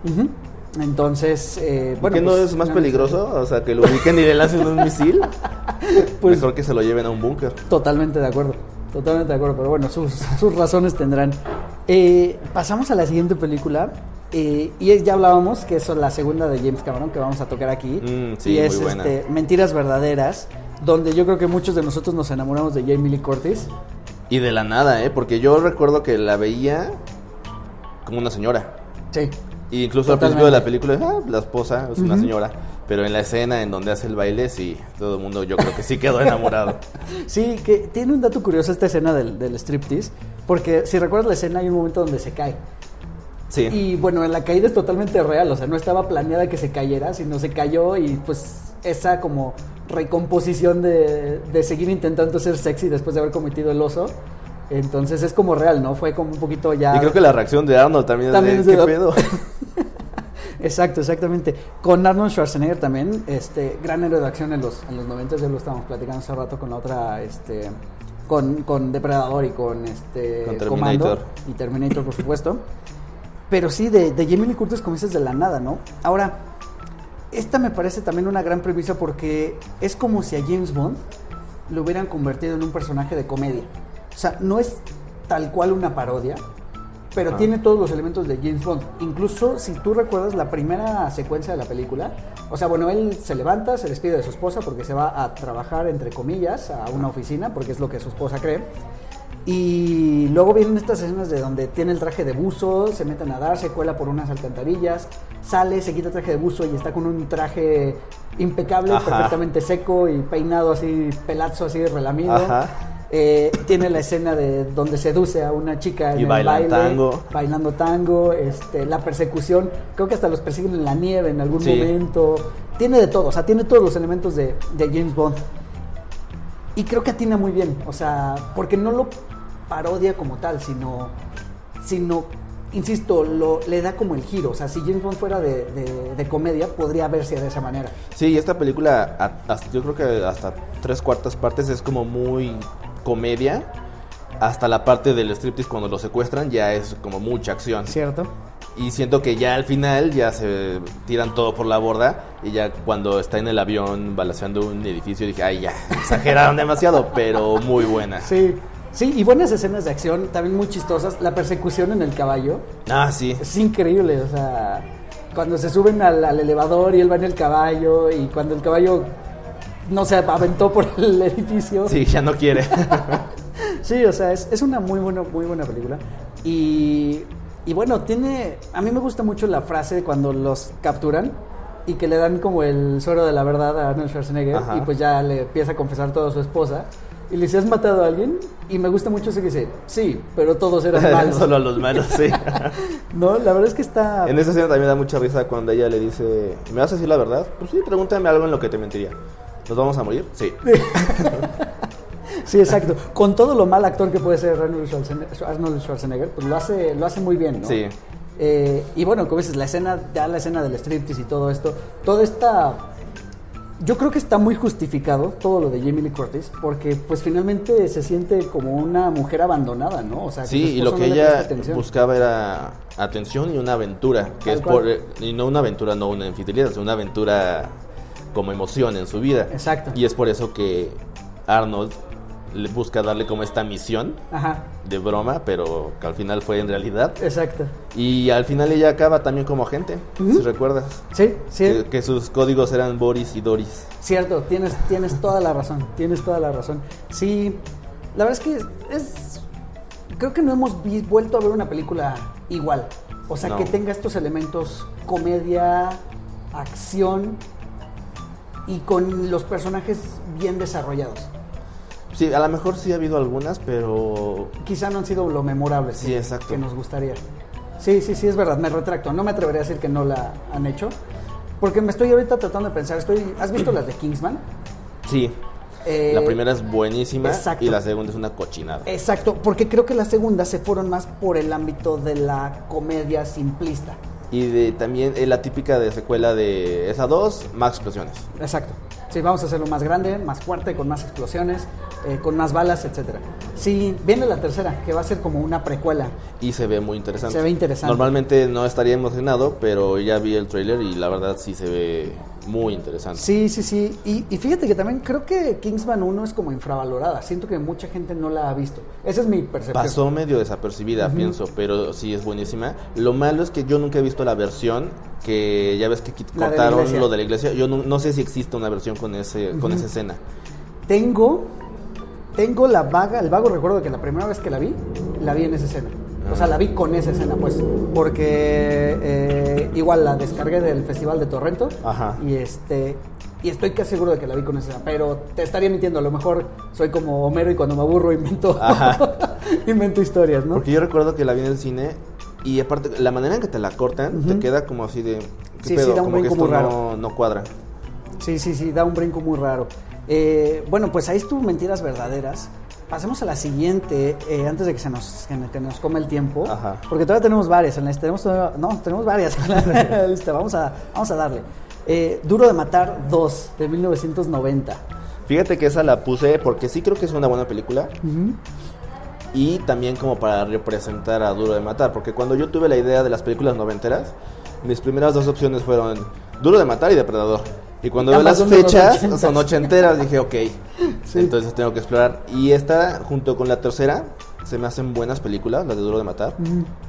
Entonces, eh, bueno. ¿Qué no pues, es más peligroso? O sea, que lo ubiquen y le lancen un misil. *laughs* Pues- Mejor que se lo lleven a un búnker. Totalmente de acuerdo, totalmente de acuerdo, pero bueno, sus, *laughs* sus razones tendrán. Eh, pasamos a la siguiente película. Eh, y ya hablábamos que es la segunda de James Cameron que vamos a tocar aquí. Mm, sí, y es muy buena. este, Mentiras Verdaderas, donde yo creo que muchos de nosotros nos enamoramos de Jamie Lee Curtis. Y de la nada, ¿eh? Porque yo recuerdo que la veía como una señora. Sí. Y incluso al principio de la película, ah, la esposa es una señora. Pero en la escena en donde hace el baile, sí, todo el mundo yo creo que sí quedó enamorado. *laughs* Sí, que tiene un dato curioso esta escena del, del striptease, porque si recuerdas la escena hay un momento donde se cae. Sí. Y bueno, la caída es totalmente real, o sea, no estaba planeada que se cayera, sino se cayó y pues esa como recomposición de, de seguir intentando ser sexy después de haber cometido el oso. Entonces es como real, ¿no? Fue como un poquito ya... Y creo que la reacción de Arnold también, También es de, de- ¿qué pedo? *laughs* Exacto, exactamente. Con Arnold Schwarzenegger también, este, gran héroe de acción en los, en los 90, ya lo estábamos platicando hace rato con la otra, este, con, con Depredador y con este Con Comando Terminator. y Terminator, por supuesto. Pero sí, de, de Jamie Lee Curtis como dices de la nada, ¿no? Ahora, esta me parece también una gran premisa porque es como si a James Bond lo hubieran convertido en un personaje de comedia. O sea, no es tal cual una parodia, pero Ajá. tiene todos los elementos de James Bond. Incluso si tú recuerdas la primera secuencia de la película, o sea, bueno, él se levanta, se despide de su esposa porque se va a trabajar, entre comillas, a una oficina, porque es lo que su esposa cree. Y luego vienen estas escenas de donde tiene el traje de buzo, se mete a nadar, se cuela por unas alcantarillas, sale, se quita el traje de buzo y está con un traje impecable, Ajá. perfectamente seco y peinado así, pelazo así relamido. Ajá. Eh, tiene la escena de donde seduce a una chica en Y el bailan baile, tango. bailando tango, este, la persecución, creo que hasta los persiguen en la nieve en algún Sí. momento. Tiene de todo, o sea, tiene todos los elementos de, de James Bond. Y creo que atina muy bien, o sea, porque no lo parodia como tal, sino, sino insisto, lo, le da como el giro. O sea, si James Bond fuera de, de- de comedia, podría verse de esa manera. Sí, esta película, a- yo creo que hasta tres cuartas partes es como muy comedia. Hasta la parte del striptease cuando lo secuestran ya es como mucha acción. ¿Cierto? Y siento que ya al final ya se tiran todo por la borda. Y ya cuando está en el avión balaseando un edificio dije, ay ya, *laughs* exageraron demasiado, pero muy buena. Sí. Sí, y buenas escenas de acción, también muy chistosas. La persecución en el caballo Ah, sí. es increíble, o sea, cuando se suben al, al elevador y él va en el caballo y cuando el caballo no se aventó por *laughs* el edificio. Sí, ya no quiere. *laughs* Sí, o sea, es, es una muy buena, muy buena película. Y, y bueno, tiene. A mí me gusta mucho la frase cuando los capturan y que le dan como el suero de la verdad a Arnold Schwarzenegger Ajá. y pues ya le empieza a confesar todo a su esposa. Y le dice, ¿has matado a alguien? Y me gusta mucho eso que dice, sí, pero todos eran *laughs* malos. Solo a los malos, sí. *laughs* No, la verdad es que está... En esa escena también da mucha risa cuando ella le dice, ¿me vas a decir la verdad? Pues sí, pregúntame algo en lo que te mentiría. ¿Nos vamos a morir? Sí. *laughs* Sí, exacto. Con todo lo mal actor que puede ser Arnold Schwarzenegger, Arnold Schwarzenegger, pues lo hace, lo hace muy bien, ¿no? Sí. Eh, y bueno, como dices, la escena, ya la escena del striptease y todo esto, toda esta yo creo que está muy justificado todo lo de Jamie Lee Curtis, porque pues finalmente se siente como una mujer abandonada, ¿no? O sea, que sí, y lo que ella buscaba era atención y una aventura, que es por, y no una aventura, no una infidelidad, sino una aventura como emoción en su vida. Exacto. Y es por eso que Arnold le busca darle como esta misión de broma, pero que al final fue en realidad. Exacto. Y al final ella acaba también como agente, si recuerdas. Sí, sí. Que, sus códigos eran Boris y Doris. Cierto, tienes, tienes toda la razón, tienes toda la razón. Sí, la verdad es que es... Creo que no hemos vuelto a ver una película igual. O sea, que tenga estos elementos comedia, acción y con los personajes bien desarrollados. Sí, a lo mejor sí ha habido algunas, pero... Quizá no han sido lo memorable sí, exacto. que nos gustaría. Sí, sí, sí, es verdad, me retracto. No me atrevería a decir que no la han hecho. Porque me estoy ahorita tratando de pensar, estoy, ¿has visto las de Kingsman? Sí. Eh, la primera es buenísima y la segunda es una cochinada. Exacto, porque creo que la segunda se fueron más por el ámbito de la comedia simplista. Y de también eh, la típica de secuela de esa dos, más explosiones. Exacto. Sí, vamos a hacerlo más grande, más fuerte, con más explosiones, eh, con más balas, etcétera. Sí, viene la tercera, que va a ser como una precuela. Y se ve muy interesante. Se ve interesante. Normalmente no estaría emocionado, pero ya vi el tráiler y la verdad sí se ve muy interesante. Sí, sí, sí. Y, fíjate que también creo que Kingsman 1 es como infravalorada. Siento que mucha gente no la ha visto. Esa es mi percepción. Pasó medio desapercibida, pienso, pero sí es buenísima. Lo malo es que yo nunca he visto la versión que ya ves que cortaron lo de la iglesia. Yo no, sé si existe una versión con ese con esa escena. Tengo tengo la vaga, el vago recuerdo que la primera vez que la vi, la vi en esa escena. O sea, la vi con esa escena, pues. Porque eh, igual la descargué del Festival de Torrento. Ajá. Y este. Y estoy casi seguro de que la vi con esa escena. Pero te estaría mintiendo. A lo mejor soy como Homero y cuando me aburro invento, *laughs* invento historias, ¿no? Porque yo recuerdo que la vi en el cine. Y aparte, la manera en que te la cortan, te queda como así de. sí, sí, da un brinco muy raro. No, no cuadra. Sí, sí, sí, da un brinco muy raro. Eh, bueno, pues ahí estuvo Mentiras Verdaderas. Pasemos a la siguiente, eh, antes de que se nos, que, nos come el tiempo. Porque todavía tenemos varias en la Tenemos, no, tenemos varias *laughs* *laughs* Vamos a, vamos a darle. Eh, Duro de Matar 2, de 1990. Fíjate que esa la puse porque sí creo que es una buena película. Y también como para representar a Duro de Matar. Porque cuando yo tuve la idea de las películas noventeras, mis primeras dos opciones fueron Duro de Matar y Depredador. Y cuando veo las fechas, son ochenteras, dije, ok. *laughs* Entonces tengo que explorar. Y esta, junto con la tercera, se me hacen buenas películas, las de Duro de Matar.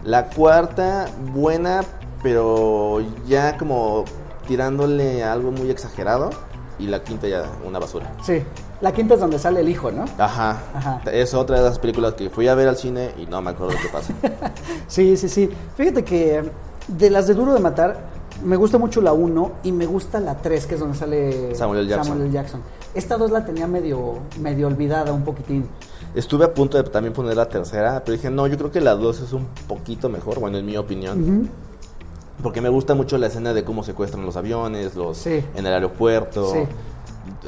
La cuarta, buena, pero ya como tirándole algo muy exagerado. Y la quinta ya una basura. Sí. La quinta es donde sale el hijo, ¿no? Ajá. Ajá. Es otra de las películas que fui a ver al cine y no me acuerdo qué pasa. *laughs* sí, sí, sí. Fíjate que de las de Duro de Matar, me gusta mucho la 1 y me gusta la 3, que es donde sale Samuel Jackson. Jackson. Esta 2 la tenía medio, medio olvidada un poquitín. Estuve a punto de también poner la tercera, pero dije, no, yo creo que la 2 es un poquito mejor, bueno, en mi opinión. Porque me gusta mucho la escena de cómo secuestran los aviones, los en el aeropuerto,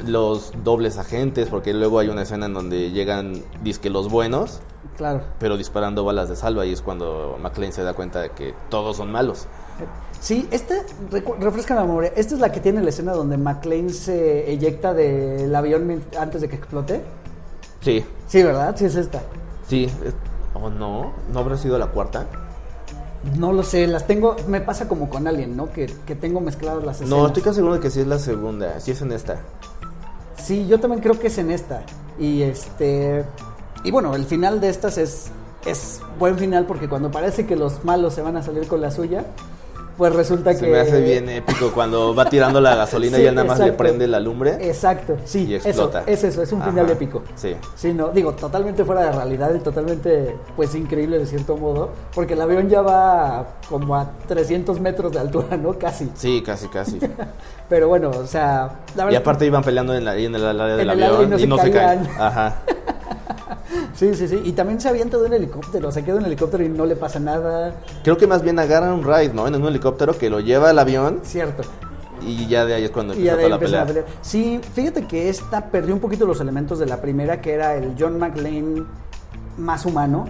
los dobles agentes, porque luego hay una escena en donde llegan, disque los buenos, claro. pero disparando balas de salva y es cuando McLean se da cuenta de que todos son malos. Sí, esta, refresca la memoria, esta es la que tiene la escena donde McLean se eyecta del avión antes de que explote. Sí. Sí, ¿verdad? Sí, es esta. Sí, o no, ¿no habrá sido la cuarta? No lo sé, las tengo, me pasa como con Alien, ¿no? Que, tengo mezcladas las escenas. No, estoy casi seguro de que sí es la segunda, sí es en esta. Sí, yo también creo que es en esta. Y este. Y bueno, el final de estas es, es buen final porque cuando parece que los malos se van a salir con la suya, pues resulta que... Se me hace bien épico cuando va tirando la gasolina y él nada más le prende la lumbre. Exacto, sí. Y explota. Eso, es eso, es un final épico. Sí. Sí, no, digo, totalmente fuera de realidad y totalmente, pues, increíble de cierto modo, porque el avión ya va como a 300 metros de altura, ¿no? Casi. Sí, casi, casi. Pero bueno, o sea... y aparte iban peleando en, la, en el área del avión y no, se, caen. Ajá. Sí, sí, sí. Y también se avienta de un helicóptero. Se queda en un helicóptero y no le pasa nada. Creo que más bien agarran un ride, ¿no? En un helicóptero que lo lleva al avión. Cierto. Y ya de ahí es cuando empieza toda la pelea. Sí, fíjate que esta perdió un poquito los elementos de la primera, que era el John McLean más humano.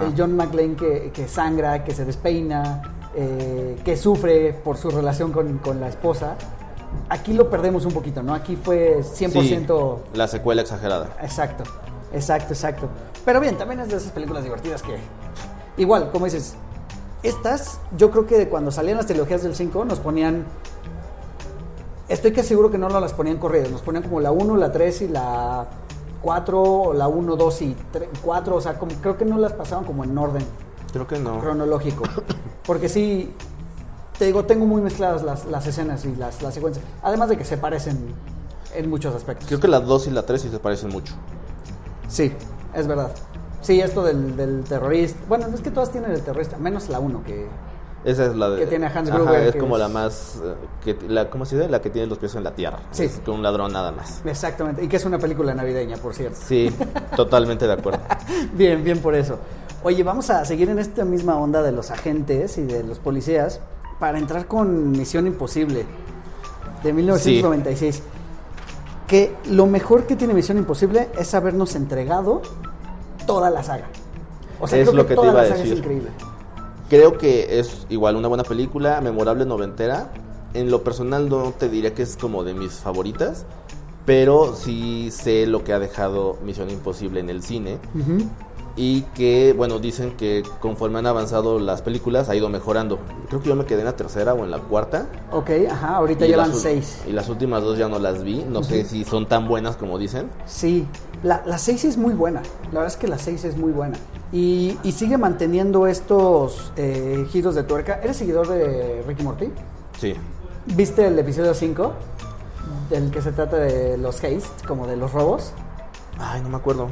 El John McLean que, que, sangra, que se despeina, eh, que sufre por su relación con, con la esposa. aquí lo perdemos un poquito, ¿no? Aquí fue 100%... la secuela exagerada. Exacto, exacto, exacto. Pero bien, también es de esas películas divertidas que... Igual, como dices, estas, yo creo que cuando salían las trilogías del 5 nos ponían... Estoy que seguro que no las ponían corridas, nos ponían como la 1, la 3 y la 4, o la 1, 2 y 3, 4, o sea, como, creo que no las pasaban como en orden. Creo que no. Cronológico. Porque sí, te digo, tengo muy mezcladas las, las escenas y las, las secuencias. Además de que se parecen en muchos aspectos. Creo que la 2 y la 3 sí se parecen mucho. Sí, es verdad. Sí, esto del, del terrorista. Bueno, es que todas tienen el terrorista, menos la 1 que... Esa es la de... Que tiene a Hans Ajá, Gruber, es que como es- la más... eh, Que, la, ¿Cómo se dice? La que tiene los pies en la tierra. Sí. Es que un ladrón nada más. Exactamente. Y que es una película navideña, por cierto. Sí, *laughs* totalmente de acuerdo. Bien, bien por eso. Oye, vamos a seguir en esta misma onda de los agentes y de los policías para entrar con Misión Imposible de 1996. Que lo mejor que tiene Misión Imposible es habernos entregado toda la saga. O sea, Es creo lo que te toda iba la a saga decir. es increíble. Creo que es igual una buena película, memorable noventera. En lo personal no te diría que es como de mis favoritas, pero sí sé lo que ha dejado Misión Imposible en el cine. Ujú. Y que, bueno, dicen que conforme han avanzado las películas ha ido mejorando. Creo que yo me quedé en la tercera o en la cuarta. Ok, ajá, ahorita llevan seis. Y las últimas dos ya no las vi. No sé si son tan buenas como dicen. Sí, la, la 6 es muy buena. La verdad es que la 6 es muy buena. Y, y sigue manteniendo estos eh, giros de tuerca. ¿Eres seguidor de Ricky Morty? Sí. ¿Viste el episodio 5? Del que se trata de los haste, como de los robos. Ay, no me acuerdo.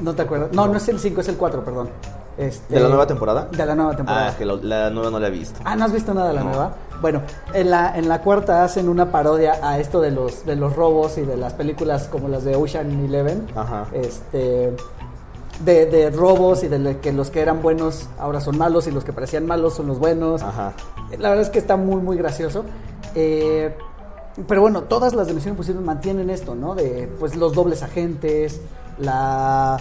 ¿No te acuerdas? No, no es el 5, es el 4, perdón. Este, ¿De la nueva temporada? De la nueva temporada. Ah, que la, la nueva no la he visto. Ah, ¿no has visto nada de la No. nueva? Bueno, en la, en la cuarta hacen una parodia a esto de los, de los robos y de las películas como las de Ocean Eleven. Ajá. Este. De, de robos y de que los que eran buenos ahora son malos y los que parecían malos son los buenos. Ajá. La verdad es que está muy, muy gracioso. Eh, pero bueno, todas las de Misión Imposible mantienen esto, ¿no? De pues los dobles agentes, la.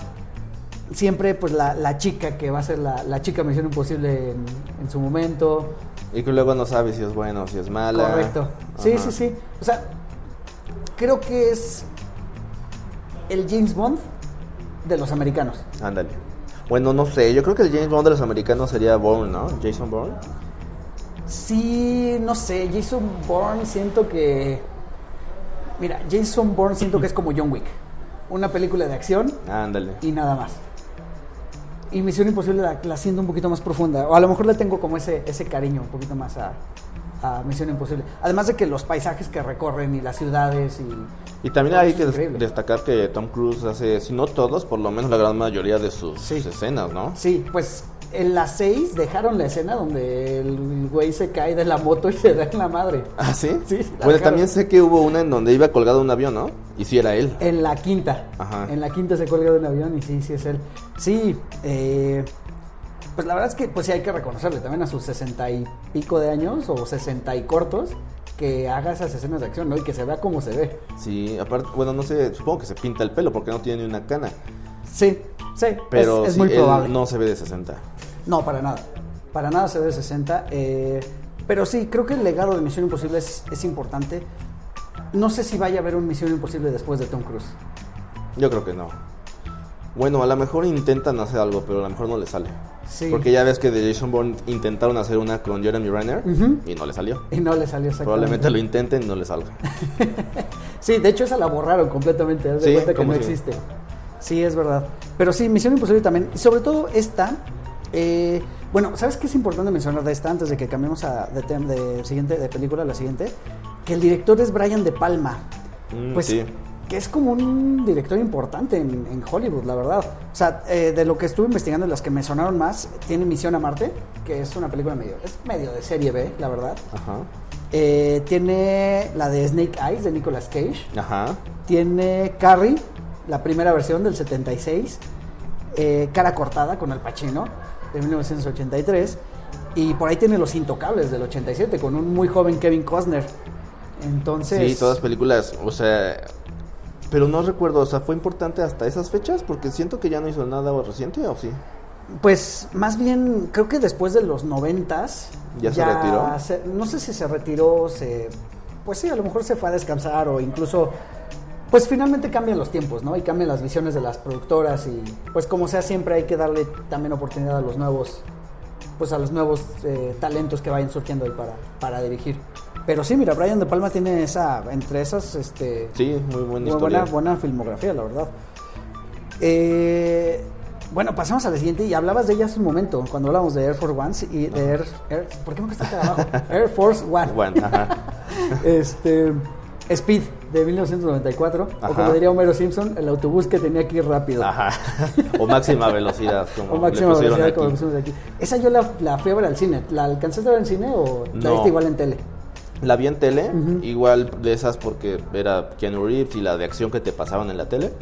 Siempre, pues la, la chica que va a ser la, la chica Misión Imposible en, en su momento. Y que luego no sabes si es bueno o si es mala. Correcto. Sí, Ajá. sí, sí. O sea, creo que es el James Bond de los americanos. Ándale. Bueno, no sé. Yo creo que el James Bond de los americanos sería Bourne, ¿no? Jason Bourne. Sí, no sé, Jason Bourne siento que... Mira, Jason Bourne siento que es como John Wick. Una película de acción Ándale. y nada más. Y Misión Imposible la, la siento un poquito más profunda. O a lo mejor le tengo como ese, ese cariño un poquito más a, a Misión Imposible. Además de que los paisajes que recorren y las ciudades y... Y también hay que increíble. destacar que Tom Cruise hace, si no todos, por lo menos la gran mayoría de sus Sí. escenas, ¿no? Sí, pues en las 6 dejaron la escena donde el güey se cae de la moto y se da en la madre. ¿Ah, sí? Sí, Bueno, también sé que hubo una en donde iba colgado un avión, ¿no? Y sí era él. En la quinta. Ajá. En la quinta se cuelga de un avión y sí, sí es él. Sí, eh, pues la verdad es que pues sí hay que reconocerle también a sus sesenta y pico de años o sesenta y cortos que haga esas escenas de acción, ¿no? Y que se vea como se ve. Sí, aparte, bueno, no sé, supongo que se pinta el pelo porque no tiene ni una cana. Sí, sí, Pero es, es sí, muy él probable. no se ve de 60. No, para nada. Para nada se ve de 60. eh, pero sí, creo que el legado de Misión Imposible es, es importante. No sé si vaya a haber un Misión Imposible después de Tom Cruise. Yo creo que no. Bueno, a lo mejor intentan hacer algo, pero a lo mejor no le sale. Sí. Porque ya ves que de Jason Bourne intentaron hacer una con Jeremy Renner y no le salió. Y no le salió exactamente. Probablemente lo intenten y no le salga. *laughs* Sí, de hecho esa la borraron completamente. De Sí, cuenta que ¿cómo no existe. Sí, es verdad. Pero sí, Misión Imposible también. Y sobre todo esta. Eh, bueno, ¿sabes qué es importante mencionar de esta antes de que cambiemos a, de, tem- de siguiente, de película a la siguiente? Que el director es Brian De Palma. Mm, Pues sí. que es como un director importante en, en Hollywood, la verdad. O sea, eh, de lo que estuve investigando, las que me sonaron más, tiene Misión a Marte, que es una película medio, es medio de serie B, la verdad. Ajá. Eh, tiene la de Snake Eyes de Nicolas Cage. Ajá. Tiene Carrie, la primera versión del 76. eh, Cara cortada con Al Pacino de 1983. Y por ahí tiene Los Intocables del 87 con un muy joven Kevin Costner. Entonces. Sí, todas películas, o sea... Pero no recuerdo, o sea, ¿fue importante hasta esas fechas? Porque siento que ya no hizo nada reciente, ¿o sí? Pues más bien, creo que después de los noventas. ¿Ya se retiró? se- no sé si se retiró, se. pues sí, a lo mejor se fue a descansar o incluso pues finalmente cambian los tiempos, ¿no? Y cambian las visiones de las productoras y pues como sea siempre hay que darle también oportunidad a los nuevos, pues a los nuevos eh, talentos que vayan surgiendo ahí para, para dirigir. Pero sí, mira, Brian De Palma tiene esa, entre esas, este... Sí, muy buena muy buena, buena filmografía, la verdad. Eh, bueno, pasamos a la siguiente y hablabas de ella hace un momento, cuando hablamos de Air Force One y de Air, Air- ¿por qué me cuesta acá abajo? Air Force One. One, ajá. *laughs* Este, Speed de 1994, o como diría Homero Simpson, el autobús que tenía que ir rápido. Ajá. O máxima velocidad, como O máxima le velocidad, aquí. como pusimos aquí. Esa yo la, la fui a ver al cine. ¿La alcanzaste a ver en cine o la viste igual en tele? La vi en tele, igual de esas porque era Keanu Reeves y la de acción que te pasaban en la tele.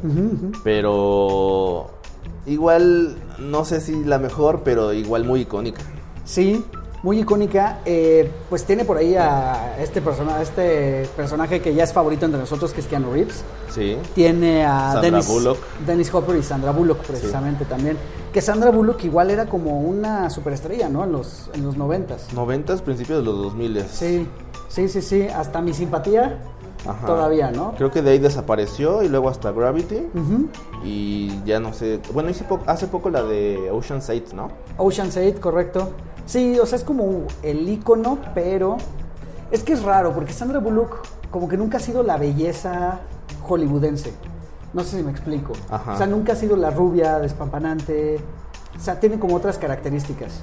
Pero igual, no sé si la mejor, pero igual muy icónica. Sí, muy icónica. Eh, pues tiene por ahí a este, persona, este personaje que ya es favorito entre nosotros, que es Keanu Reeves. Sí. Tiene a Sandra Dennis, Bullock. Dennis Hopper y Sandra Bullock precisamente también. Que Sandra Bullock igual era como una superestrella, ¿no? En los, en los noventas. 90 principios de los 2000 Sí, sí, sí, sí. Hasta mi simpatía Ajá. todavía, ¿no? Creo que de ahí desapareció y luego hasta Gravity. Y ya no sé. Bueno, hice po- hace poco la de Ocean's 8, ¿no? Ocean's 8, correcto. Sí, o sea, es como el icono, pero es que es raro, porque Sandra Bullock como que nunca ha sido la belleza hollywoodense. No sé si me explico. Ajá. O sea, nunca ha sido la rubia, despampanante. O sea, tiene como otras características.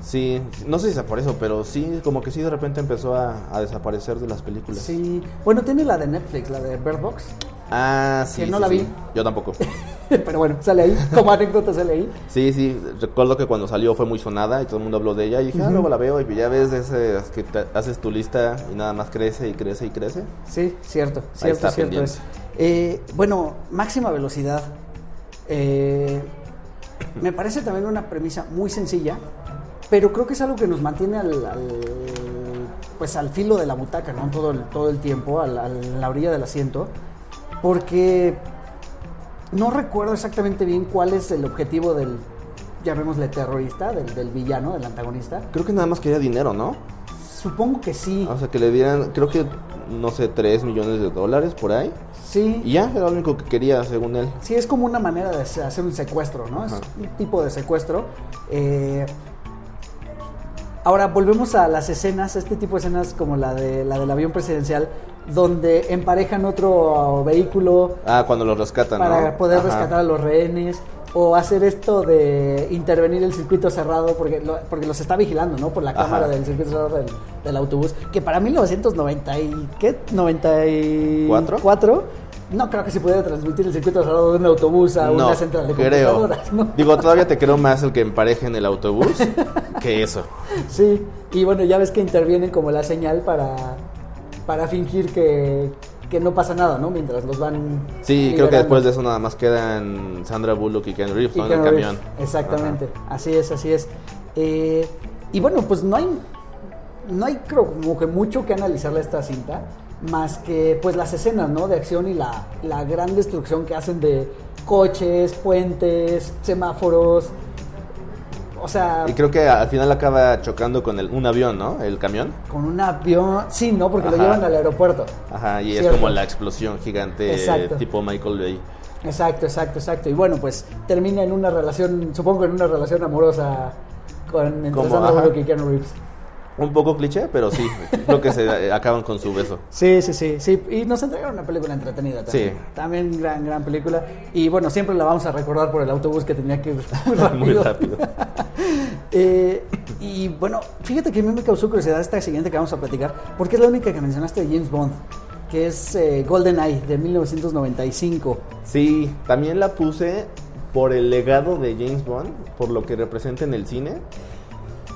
Sí, no sé si sea por eso, pero sí, como que sí de repente empezó a, a desaparecer de las películas. Sí. Bueno, tiene la de Netflix, la de Bird Box. Ah, sí. Que no sí, la sí. vi. Yo tampoco. *laughs* pero bueno, sale ahí. *laughs* Como anécdota sale ahí. Sí, sí, recuerdo que cuando salió fue muy sonada y todo el mundo habló de ella y dije, ah, luego la veo y ya ves ese que te- haces tu lista y nada más crece y crece y crece. Sí, cierto, Ahí cierto, está cierto es. Eh, bueno, máxima velocidad. Eh, me parece también una premisa muy sencilla, pero creo que es algo que nos mantiene al, al- pues al filo de la butaca, ¿no? Todo el, todo el tiempo, a la orilla del asiento, porque no recuerdo exactamente bien cuál es el objetivo del, llamémosle terrorista, del, del villano, del antagonista. Creo que nada más quería dinero, ¿no? Supongo que sí, O sea, que le dieran, creo que, no sé, 3 millones de dólares por ahí. sí. Y ya, era lo único que quería, según él. Sí, es como una manera de hacer un secuestro, ¿no? Es un tipo de secuestro. Eh, ahora volvemos a las escenas, este tipo de escenas como la de la del avión presidencial, donde emparejan otro vehículo Ah, cuando lo rescatan, para ¿no? poder Ajá. rescatar a los rehenes. O hacer esto de intervenir el circuito cerrado, porque, lo- porque los está vigilando, ¿no? Por la Ajá. cámara del circuito cerrado del, del autobús. Que para 1990 y... ¿Qué? ¿94? ¿Cuatro? No creo que se pudiera transmitir el circuito cerrado de un autobús a No, una central de creo. ¿no? *laughs* Digo, todavía te creo más el que emparejen el autobús que eso. *laughs* Sí, y bueno, ya ves que intervienen como la señal para, para fingir que, que no pasa nada, ¿no? Mientras los van. Sí, creo que después de eso nada más quedan Sandra Bullock y Ken Reeves, Y ¿no? En el camión. Exactamente, así es, así es. Eh, y bueno, pues no hay, no hay creo como que mucho que analizarle a esta cinta, más que pues las escenas, ¿no? De acción y la, la gran destrucción que hacen de coches, puentes, semáforos. O sea, Y creo que al final acaba chocando con el, un avión, ¿no? El camión. con un avión, sí, ¿no? Porque lo llevan al aeropuerto. Ajá, y es como la explosión gigante Exacto. tipo Michael Bay. Exacto, exacto, exacto. Y bueno, pues termina en una relación, supongo en una relación amorosa con y Keanu Reeves. Un poco cliché, pero sí, creo que se eh, acaban con su beso. Sí, sí, sí, sí. Y nos entregaron una película entretenida también. Sí. También gran, gran película. Y bueno, siempre la vamos a recordar por el autobús que tenía que ir *laughs* muy rápido. Muy rápido. *laughs* Eh, y bueno, fíjate que a mí me causó curiosidad esta siguiente que vamos a platicar, porque es la única que mencionaste de James Bond, que es eh, GoldenEye de 1995. Sí, también la puse por el legado de James Bond, por lo que representa en el cine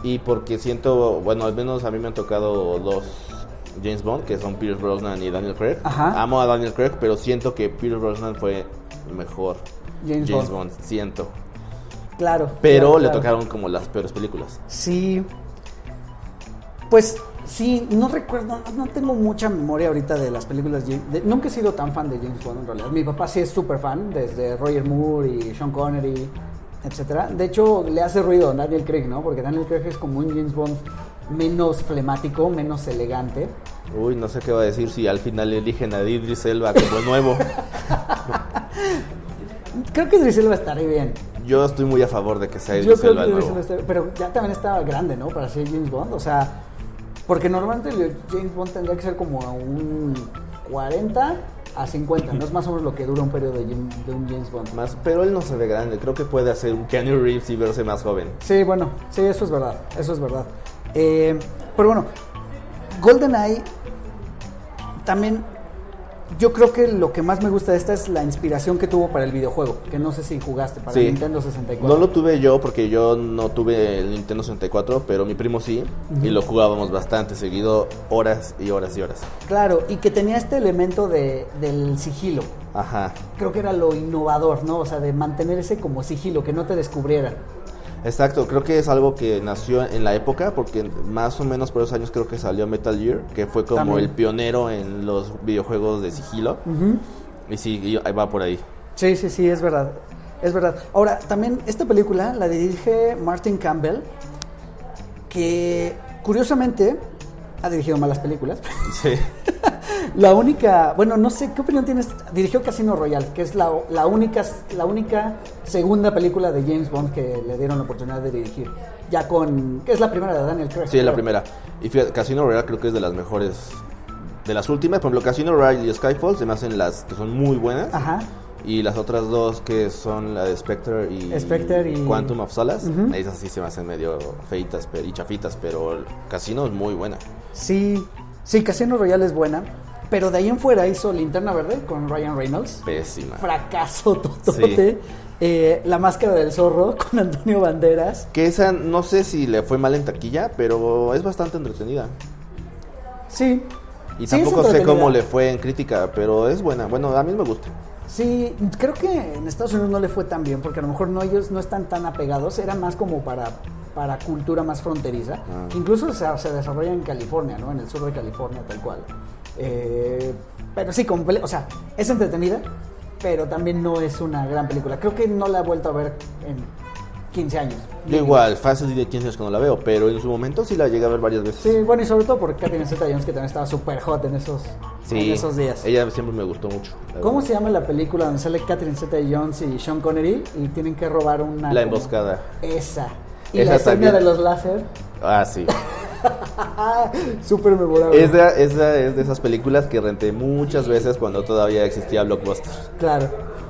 y porque siento, bueno, al menos a mí me han tocado dos James Bond, que son Pierce Brosnan y Daniel Craig. Ajá. Amo a Daniel Craig, pero siento que Pierce Brosnan fue mejor James James, Bond. Bond. siento. Claro. Pero claro, le claro. tocaron como las peores películas. Sí. Pues sí, no recuerdo, no, no tengo mucha memoria ahorita de las películas. de- de- nunca he sido tan fan de James Bond en realidad. Mi papá sí es súper fan, desde Roger Moore y Sean Connery, etcétera. De hecho, le hace ruido a Daniel Craig, ¿no? Porque Daniel Craig es como un James Bond menos flemático, menos elegante. Uy, no sé qué va a decir si al final eligen a Idris Elba como nuevo. *laughs* Creo que Idris Elba estaría bien. Yo estoy muy a favor de que sea Yo Idris creo Elba que el nuevo. Pero ya también estaba grande, ¿no? Para ser James Bond. O sea, porque normalmente James Bond tendría que ser como a un 40 a 50. No es más o menos lo que dura un periodo de, un James Bond. Más, pero él no se ve grande. Creo que puede hacer un Keanu Reeves y verse más joven. Sí, bueno, sí, eso es verdad, eso es verdad. Eh, pero bueno, GoldenEye también, yo creo que lo que más me gusta de esta es la inspiración que tuvo para el videojuego, que no sé si jugaste para Sí. el Nintendo 64. No lo tuve yo porque yo no tuve el Nintendo 64, pero mi primo sí. Y lo jugábamos bastante seguido, horas y horas y horas. Claro, y que tenía este elemento de, del sigilo. Ajá. Creo que era lo innovador, ¿no? O sea, de mantener ese como sigilo, que no te descubrieran. Exacto, creo que es algo que nació en la época, porque más o menos por esos años creo que salió Metal Gear, que fue como También. el pionero en los videojuegos de sigilo. Y sí, y ahí va por ahí. Sí, sí, sí, es verdad. Es verdad. Ahora, también esta película la dirige Martin Campbell, que curiosamente ha dirigido malas películas. Sí. *laughs* La única, bueno, no sé, ¿qué opinión tienes? Dirigió Casino Royale, que es la, la, única, la única segunda película de James Bond que le dieron la oportunidad de dirigir. Ya con, que es la primera de Daniel Craig. Sí, es la primera. Y fíjate, Casino Royale creo que es de las mejores. De las últimas, por ejemplo, Casino Royale y Skyfall se me hacen las que son muy buenas. Ajá. Y las otras dos que son la de Spectre y, Spectre y- Quantum of Solace, Ujú. esas sí se me hacen medio feitas pero- y chafitas, pero el Casino es muy buena. Sí, sí, Casino Royale es buena. Pero de ahí en fuera hizo Linterna Verde con Ryan Reynolds. Pésima. fracaso *laughs* totote. Eh, la máscara del zorro *laughs* con Antonio Banderas. Que esa no sé si le fue mal en taquilla, pero es bastante entretenida. Sí. Y Sí, tampoco sé cómo le fue en crítica, pero es buena. Bueno, a mí me gusta. Sí, creo que en Estados Unidos no le fue tan bien porque a lo mejor no ellos no están tan apegados, era más como para, para cultura más fronteriza. Ah. Incluso se, se desarrolla en California, ¿no? En el sur de California, tal cual. Eh, pero sí, comple- o sea, es entretenida, pero también no es una gran película. Creo que no la he vuelto a ver en 15 años. Yo igual, fácil de 15 años que no la veo, pero en su momento sí la llegué a ver varias veces. Sí, bueno, y sobre todo por Catherine Zeta-Jones, que también estaba súper hot en esos, Sí, en esos días. Ella siempre me gustó mucho. ¿Cómo verdad. se llama la película donde sale Catherine Zeta-Jones y Sean Connery y tienen que robar una... La emboscada. Esa. Y Esa la escena de los láser. Ah, sí. *laughs* *laughs* Súper memorable. Esa, esa es de esas películas que renté muchas veces cuando todavía existía Blockbuster. Claro,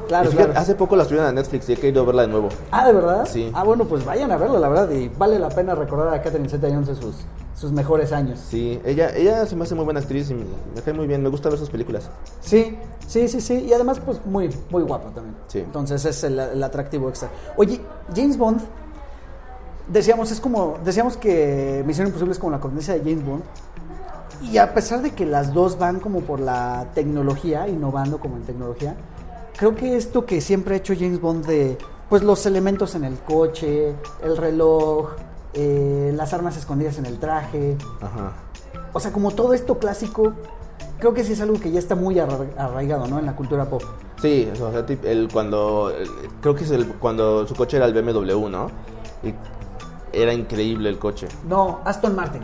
claro, fíjate, claro. Hace poco la subieron a Netflix y he querido verla de nuevo. Ah, ¿de verdad? Sí. Ah, bueno, pues vayan a verla, la verdad. Y vale la pena recordar a Catherine Zeta-Jones de sus, sus mejores años. Sí, ella, ella se me hace muy buena actriz y me cae muy bien. Me gusta ver sus películas. Sí, sí, sí, sí. Y además, pues muy, muy guapo también. Sí. Entonces es el, el atractivo extra. Oye, James Bond, decíamos, es como, decíamos que Misión Imposible es como la cornisa de James Bond. Y a pesar de que las dos van como por la tecnología, innovando como en tecnología, creo que esto que siempre ha hecho James Bond de, pues los elementos en el coche, el reloj, eh, las armas escondidas en el traje, Ajá. o sea, como todo esto clásico, creo que sí es algo que ya está muy arra- arraigado, ¿no? En la cultura pop. Sí, o sea, el cuando creo que es el cuando su coche era el BMW, ¿no? Y era increíble el coche. No, Aston Martin.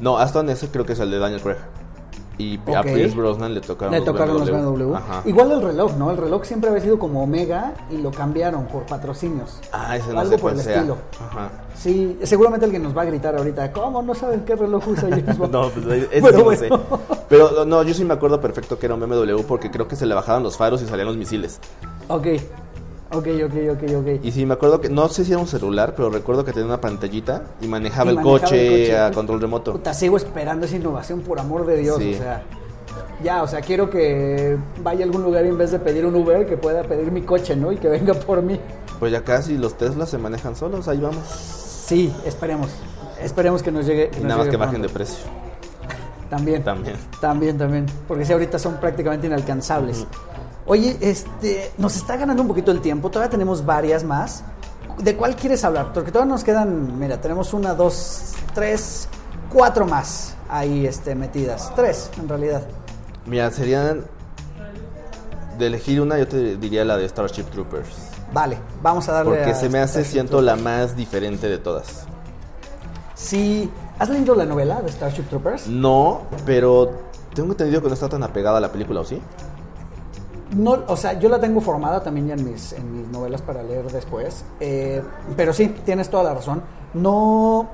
No, Aston ese creo que es el de Daniel Craig. Y a Ok. Pierce Brosnan le tocaron Le los tocaron los BMW. BMW. Igual el reloj, ¿no? El reloj siempre había sido como Omega y lo cambiaron por patrocinios. Ah, ese no algo sé por el sea. estilo. Ajá. Sí, seguramente alguien nos va a gritar ahorita, ¿cómo no saben qué reloj usa James Bond? *laughs* No, pues ese Pero sí no bueno. sé. Pero no, yo sí me acuerdo perfecto que era un BMW porque creo que se le bajaban los faros y salían los misiles. Ok, ok, ok, ok, ok. Y sí, me acuerdo que, no sé si era un celular, pero recuerdo que tenía una pantallita y manejaba, Y el, manejaba coche el coche. a control remoto. Puta, sigo esperando esa innovación, por amor de Dios. Sí. O sea, ya, o sea, quiero que vaya a algún lugar y en vez de pedir un Uber, que pueda pedir mi coche, ¿no? Y que venga por mí. Pues ya casi los Teslas se manejan solos, ahí vamos. Sí, esperemos. Esperemos que nos llegue. Y nos nada más que bajen de precio. También. También. También, también. Porque si ahorita son prácticamente inalcanzables. Oye, este, nos está ganando un poquito el tiempo. Todavía tenemos varias más. ¿De cuál quieres hablar? Porque todavía nos quedan, mira, tenemos una, dos, tres, cuatro más ahí este, metidas. Tres, en realidad. Mira, serían. De elegir una, yo te diría la de Starship Troopers. Vale, vamos a darle Porque a se me hace, Starship siento, la más diferente de todas. Sí. ¿Has leído la novela de Starship Troopers? No, pero Tengo entendido que no está tan apegada a la película, ¿o sí? No, o sea, yo la tengo formada también ya en mis, en mis novelas para leer después. eh, pero sí, tienes toda la razón. No,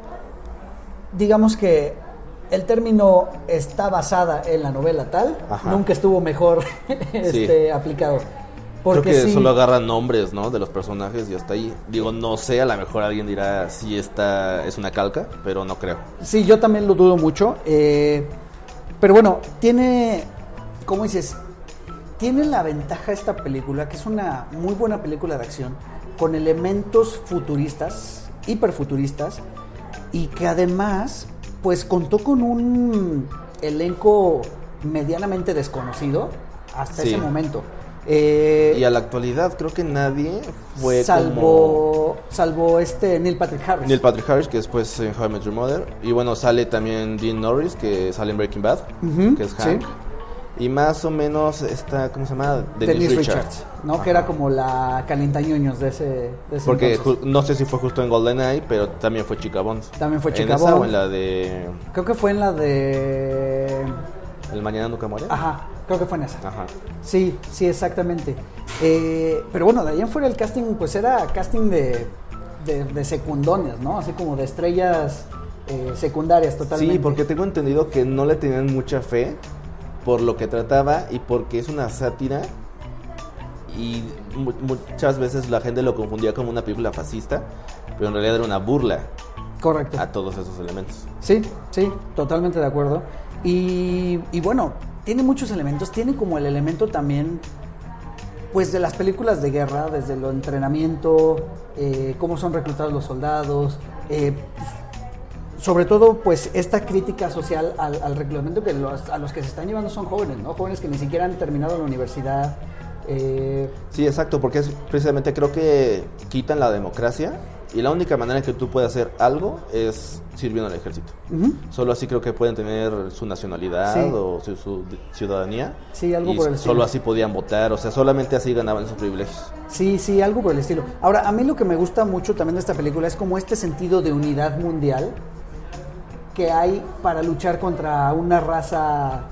digamos que el término está basada en la novela tal, Ajá. nunca estuvo mejor *laughs* este, aplicado. Porque Creo que sí, solo agarran nombres, ¿no? De los personajes y hasta ahí. Digo, no sé, a lo mejor alguien dirá si esta es una calca, pero no creo. Sí, yo también lo dudo mucho. eh, pero bueno, tiene, ¿cómo dices? Tiene la ventaja esta película, que es una muy buena película de acción, con elementos futuristas, hiperfuturistas, y que además, pues contó con un elenco medianamente desconocido hasta Sí. ese momento. Eh, Y a la actualidad creo que nadie fue como... salvo, salvo este Neil Patrick Harris. Neil Patrick Harris, que después en How I Met Your Mother. Y bueno, sale también Dean Norris, que sale en Breaking Bad, que es sí. Y más o menos esta, ¿cómo se llama? Dennis, Richards. Richards, ¿no? Ajá. Que era como la calentañoños de ese, de ese Porque ju- no sé si fue justo en GoldenEye, pero también fue Chica Bond. También fue ¿En Chica esa Bond. o en la de Creo que fue en la de... El Mañana Nunca Muere? Ajá, creo que fue en esa. Ajá. Sí, sí, exactamente. Eh, pero bueno, de ahí en fuera el casting, pues era casting de, de, de secundones, ¿no? Así como de estrellas eh, secundarias totalmente. Sí, porque tengo entendido que no le tenían mucha fe por lo que trataba y porque es una sátira y mu- muchas veces la gente lo confundía como una película fascista, pero en realidad era una burla Correcto. a todos esos elementos. Sí, sí, totalmente de acuerdo. Y, y bueno, tiene muchos elementos. Tiene como el elemento también, pues de las películas de guerra, desde el entrenamiento, eh, cómo son reclutados los soldados, eh, sobre todo, pues esta crítica social al, al reclutamiento que los- a los que se están llevando son jóvenes, ¿no? Jóvenes que ni siquiera han terminado la universidad. eh, Sí, exacto, porque es precisamente creo que quitan la democracia y la única manera en que tú puedes hacer algo es sirviendo al ejército. Solo así creo que pueden tener su nacionalidad Sí. o su, su ciudadanía. Sí, algo y por el solo estilo. así podían votar, o sea, solamente así ganaban esos privilegios. Sí, sí, algo por el estilo. Ahora, a mí lo que me gusta mucho también de esta película es como este sentido de unidad mundial que hay para luchar contra una raza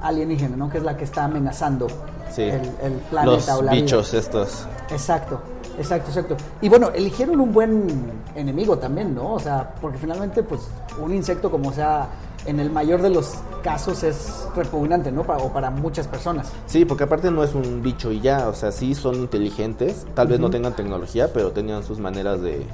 alienígena, ¿no? Que es la que está amenazando Sí. el, el planeta Los o la vida. bichos estos. Exacto, exacto, exacto. Y bueno, eligieron un buen enemigo también, ¿no? O sea, porque finalmente, pues, un insecto como sea, en el mayor de los casos es repugnante, ¿no? Para, o para muchas personas. Sí, porque aparte no es un bicho y ya, o sea, sí son inteligentes, tal vez no tengan tecnología, pero tenían sus maneras de,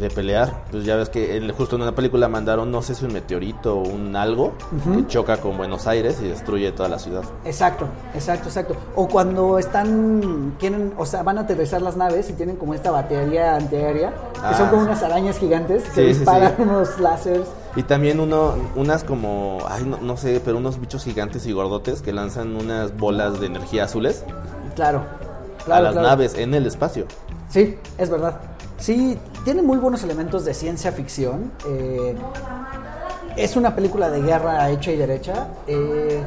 de pelear. Pues ya ves que en- justo en una película mandaron, no sé si un meteorito o un algo, que choca con Buenos Aires y destruye toda la ciudad. Exacto, exacto, exacto. O cuando están, quieren, o sea, van a aterrizar las naves y tienen como esta batería antiaérea, que Ah. son como unas arañas gigantes que Sí, disparan sí. *laughs* unos láseres. Y también uno, unas como, ay, no, no sé, pero unos bichos gigantes y gordotes que lanzan unas bolas de energía azules Claro, a claro. las claro. naves en el espacio. Sí, es verdad. Sí, tiene muy buenos elementos de ciencia ficción. eh, es una película de guerra hecha y derecha. eh,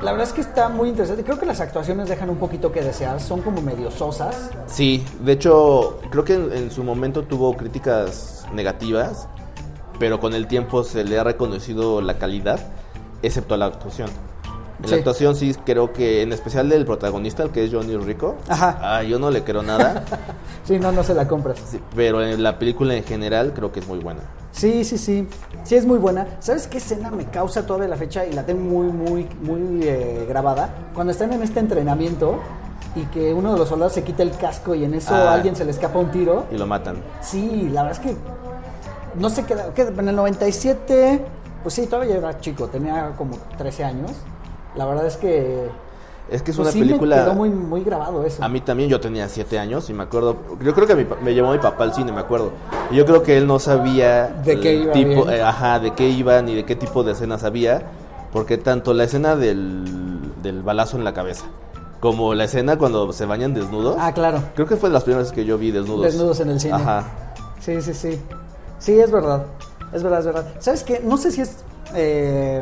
la verdad es que está muy interesante. Creo que las actuaciones dejan un poquito que desear. Son como medio sosas. Sí, de hecho, creo que en, en su momento tuvo críticas negativas, pero con el tiempo se le ha reconocido la calidad, excepto la actuación. En Sí. la actuación sí creo que, en especial del protagonista, el que es Johnny Rico, Ajá. ah, yo no le creo nada, *laughs* Sí, no, no se la compras. sí, pero en la película en general creo que es muy buena. Sí, sí, sí. Sí, es muy buena. ¿Sabes qué escena me causa todavía la fecha y la tengo muy, muy, muy eh, grabada? Cuando están en este entrenamiento y que uno de los soldados se quita el casco y en eso Ah. a alguien se le escapa un tiro. Y lo matan. Sí, la verdad es que no sé qué, qué- en el 97, pues sí, todavía era chico, tenía como 13 años. La verdad es que Es que es pues una sí película... me quedó muy, muy grabado eso. A mí también, yo tenía siete años y me acuerdo, yo creo que mi me llevó mi papá al cine, me acuerdo. Y yo creo que él no sabía De qué iba tipo, eh, ajá, de qué iba ni de qué tipo de escenas había, porque tanto la escena del, del balazo en la cabeza, como la escena cuando se bañan desnudos, Ah, claro. creo que fue de las primeras que yo vi desnudos. Desnudos en el cine. Ajá. Sí, sí, sí. Sí, es verdad. Es verdad, es verdad. ¿Sabes qué? No sé si es eh,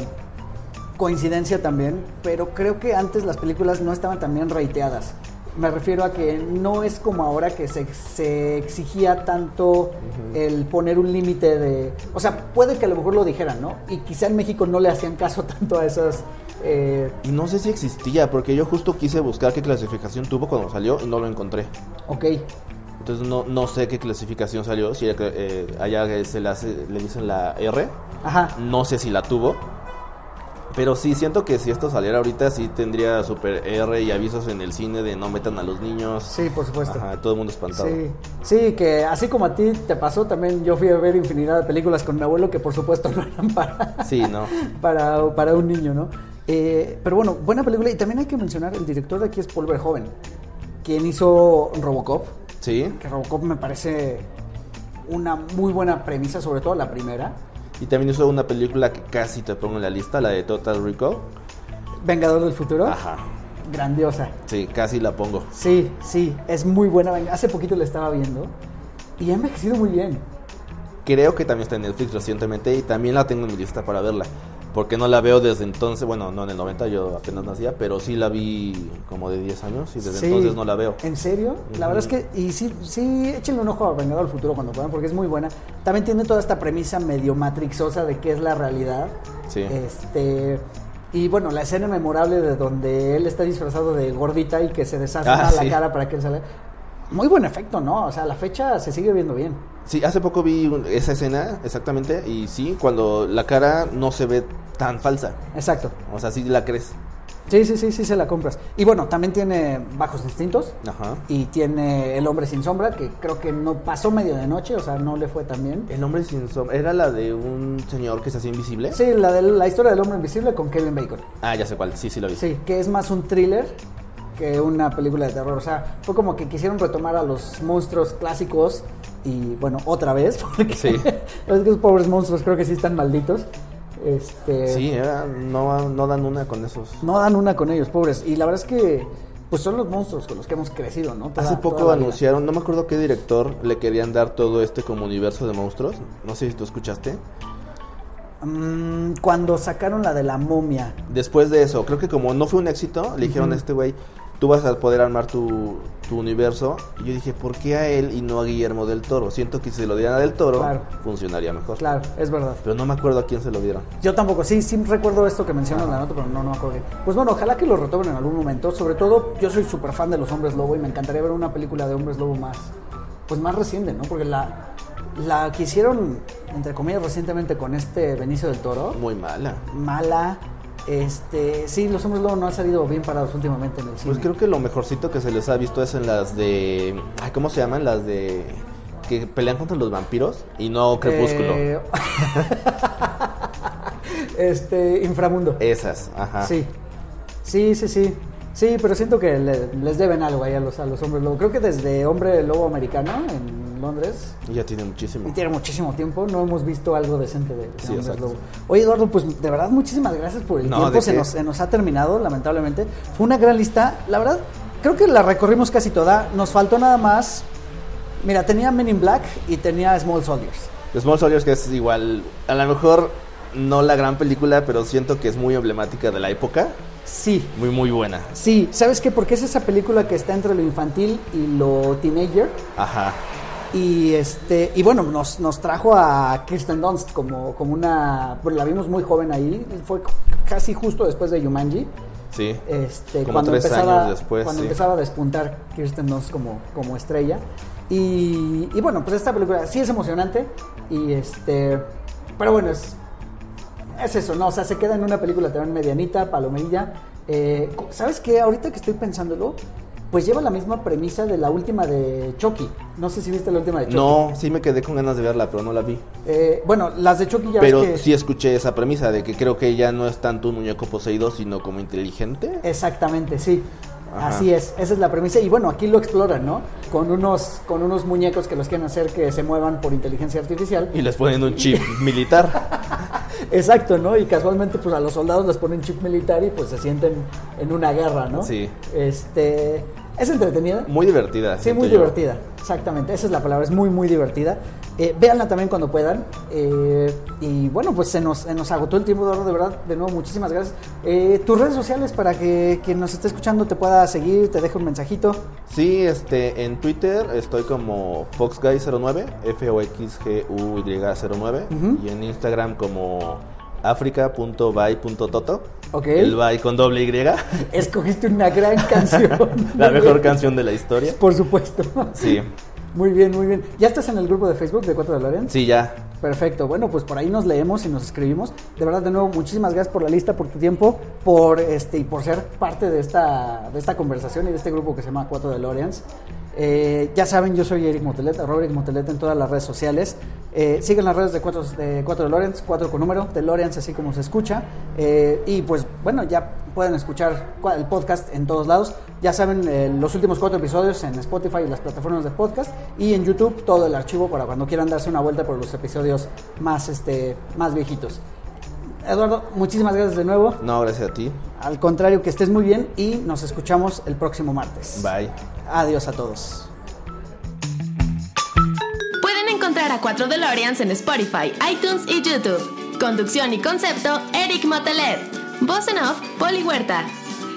coincidencia también, pero creo que antes las películas no estaban tan bien reiteadas. Me refiero a que no es como ahora que se, se exigía tanto el poner un límite de... O sea, puede que a lo mejor lo dijeran, ¿no? Y quizá en México no le hacían caso *laughs* tanto a esas... eh, Y no sé si existía, porque yo justo quise buscar qué clasificación tuvo cuando salió y no lo encontré. ok, Entonces no, no sé qué clasificación salió, si era que, eh, allá se le, hace- le dicen la R, ajá. no sé si la tuvo. Pero sí, siento que si esto saliera ahorita, sí tendría super R y avisos en el cine de no metan a los niños. Sí, por supuesto. Ajá, todo el mundo espantado. Sí, sí, que así como a ti te pasó, también yo fui a ver infinidad de películas con mi abuelo que por supuesto no eran *laughs* para, Sí, no. para, para un niño, ¿no? Eh, pero bueno, buena película y también hay que mencionar, el director de aquí es Paul Verhoeven, quien hizo Robocop, Sí. que Robocop me parece una muy buena premisa, sobre todo la primera. Y también hizo una película que casi te pongo en la lista, la de Total Recall. Vengador del Futuro, Ajá. grandiosa. Sí, casi la pongo. Sí, sí, es muy buena. Hace poquito la estaba viendo y ha envejecido muy bien. Creo que también está en Netflix recientemente y también la tengo en mi lista para verla. Porque no la veo desde entonces, bueno, no en el 90, yo apenas nacía, pero sí la vi como de 10 años y desde Sí. entonces no la veo. ¿En serio? La verdad es que, y sí, sí, échenle un ojo a Vengador del Futuro cuando puedan, porque es muy buena. También tiene toda esta premisa medio matrixosa de qué es la realidad. Sí. Este. Y bueno, la escena memorable de donde él está disfrazado de gordita y que se deshace Ah, la cara para que él salga. Muy buen efecto, ¿no? O sea, la fecha se sigue viendo bien. Sí, hace poco vi un- esa escena exactamente y sí, cuando la cara no se ve tan falsa. Exacto. O sea, sí la crees. Sí, sí, sí, sí se la compras. Y bueno, también tiene Bajos Instintos. Ajá. Y tiene El Hombre Sin Sombra, que creo que no pasó medio de noche, o sea, no le fue tan bien. El hombre sin sombra. ¿Era la de un señor que se hacía invisible? Sí, la de la historia del hombre invisible con Kevin Bacon. Ah, ya sé cuál. Sí, sí lo vi. Sí, que es más un thriller que una película de terror. O sea, fue como que quisieron retomar a los monstruos clásicos y bueno, otra vez, *laughs* porque Sí. *laughs* es que esos pobres monstruos creo que sí están malditos. Este, Sí, era- no, no dan una con esos. No dan una con ellos, pobres. Y la verdad es que pues son los monstruos con los que hemos crecido, ¿no? Toda- Hace poco anunciaron, no me acuerdo qué director le querían dar todo este como universo de monstruos. No sé si tú escuchaste. Mm, cuando sacaron la de la momia. Después de eso, creo que como no fue un éxito, le dijeron a este güey, tú vas a poder armar tu, tu universo. Y yo dije, ¿por qué a él y no a Guillermo del Toro? Siento que si se lo dieran a del Toro, Claro. funcionaría mejor. Claro, es verdad. Pero no me acuerdo a quién se lo dieron. Yo tampoco, sí, sí recuerdo esto que mencionas en la nota, pero no, no me acuerdo bien. Pues bueno, ojalá que lo retomen en algún momento. Sobre todo, yo soy súper fan de los hombres lobo y me encantaría ver una película de hombres lobo más, pues más reciente, ¿no? Porque la, la que hicieron, entre comillas, recientemente con este Benicio del Toro, Muy mala. mala. Este, sí, los hombres lobo no han salido bien parados últimamente en el cine. Pues creo que lo mejorcito que se les ha visto es en las de... Ay, ¿Cómo se llaman? Las de... Que pelean contra los vampiros y no Crepúsculo. Eh, *laughs* este, Inframundo. Esas, ajá. Sí, sí, sí, sí. Sí, pero siento que le- les deben algo ahí a los, a los hombres lobo. Creo que desde Hombre Lobo Americano en Londres, Y ya tiene muchísimo. y tiene muchísimo tiempo, no hemos visto algo decente de, de Sí, Hombres exacto. Lobo. Oye, Eduardo, pues de verdad, muchísimas gracias por el No, tiempo. se nos ha terminado, lamentablemente. Fue una gran lista. La verdad, creo que la recorrimos casi toda. Nos faltó nada más. Mira, tenía Men in Black y tenía Small Soldiers. Small Soldiers que es igual, a lo mejor no la gran película, pero siento que es muy emblemática de la época. Sí, Muy, muy buena. sí. ¿Sabes qué? Porque es esa película que está entre lo infantil y lo teenager. Ajá. Y este y bueno, nos, nos trajo a Kirsten Dunst como, como una. Bueno, la vimos muy joven ahí. Fue casi justo después de Yumanji. Sí. Este, Como cuando tres empezaba, años después, Cuando sí. empezaba a despuntar Kirsten Dunst como, como estrella. Y, y bueno, pues esta película sí es emocionante. Y este. Pero bueno, es. Es eso, ¿no? O sea, se queda en una película también medianita, palomerilla. Eh, ¿Sabes qué? Ahorita que estoy pensándolo, pues lleva la misma premisa de la última de Chucky. No sé si viste la última de Chucky. No, sí me quedé con ganas de verla, pero no la vi. Eh, bueno, las de Chucky ya Pero ves que... sí escuché esa premisa de que creo que ella no es tanto un muñeco poseído, sino como inteligente. Exactamente, sí. Ajá. Así es, esa es la premisa. Y bueno, aquí lo exploran, ¿no? Con unos, con unos muñecos que los quieren hacer que se muevan por inteligencia artificial. Y les ponen un chip *laughs* militar. *laughs* Exacto, ¿no? Y casualmente, pues a los soldados les ponen chip militar y pues se sienten en una guerra, ¿no? Sí. Este. ¿Es entretenida? Muy divertida. Sí, muy divertida, exactamente, esa es la palabra, es muy, muy divertida. Eh, véanla también cuando puedan. Eh, y bueno, pues se nos, nos agotó el tiempo, de verdad, de nuevo, muchísimas gracias. Eh, tus redes sociales para que quien nos esté escuchando te pueda seguir, te deje un mensajito. Sí, este, en Twitter estoy como FoxGuy09, F-O-X-G-U-Y-09, y en Instagram como africa.by.toto. Ok. El by con doble Y. *laughs* Escogiste una gran canción. *laughs* la mejor *laughs* canción de la historia. Por supuesto. Sí. Muy bien, muy bien. ¿Ya estás en el grupo de Facebook de Cuatro de? Sí, ya. Perfecto. Bueno, pues por ahí nos leemos y nos escribimos. De verdad, de nuevo, muchísimas gracias por la lista, por tu tiempo, por este y por ser parte de esta, de esta conversación y de este grupo que se llama Cuatro de Loreans. Eh, ya saben, yo soy Eric Motelet, Robert Motelet en todas las redes sociales. Eh, siguen las redes de 4 de, cuatro de Lorenz, 4 con número, de Lorenz, así como se escucha. Eh, y pues bueno, ya pueden escuchar el podcast en todos lados. Ya saben, eh, los últimos cuatro episodios en Spotify y las plataformas de podcast. Y en YouTube todo el archivo para cuando quieran darse una vuelta por los episodios más, este, más viejitos. Eduardo, muchísimas gracias de nuevo. No, gracias a ti. Al contrario, que estés muy bien y nos escuchamos el próximo martes. Bye. Adiós a todos. Pueden encontrar a 4 DeLoreans en Spotify, iTunes y YouTube. Conducción y concepto, Eric Motelet. Voz en off, Poli Huerta.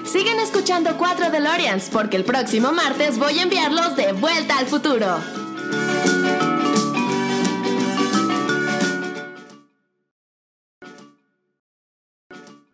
Sigan escuchando 4 DeLoreans porque el próximo martes voy a enviarlos de vuelta al futuro.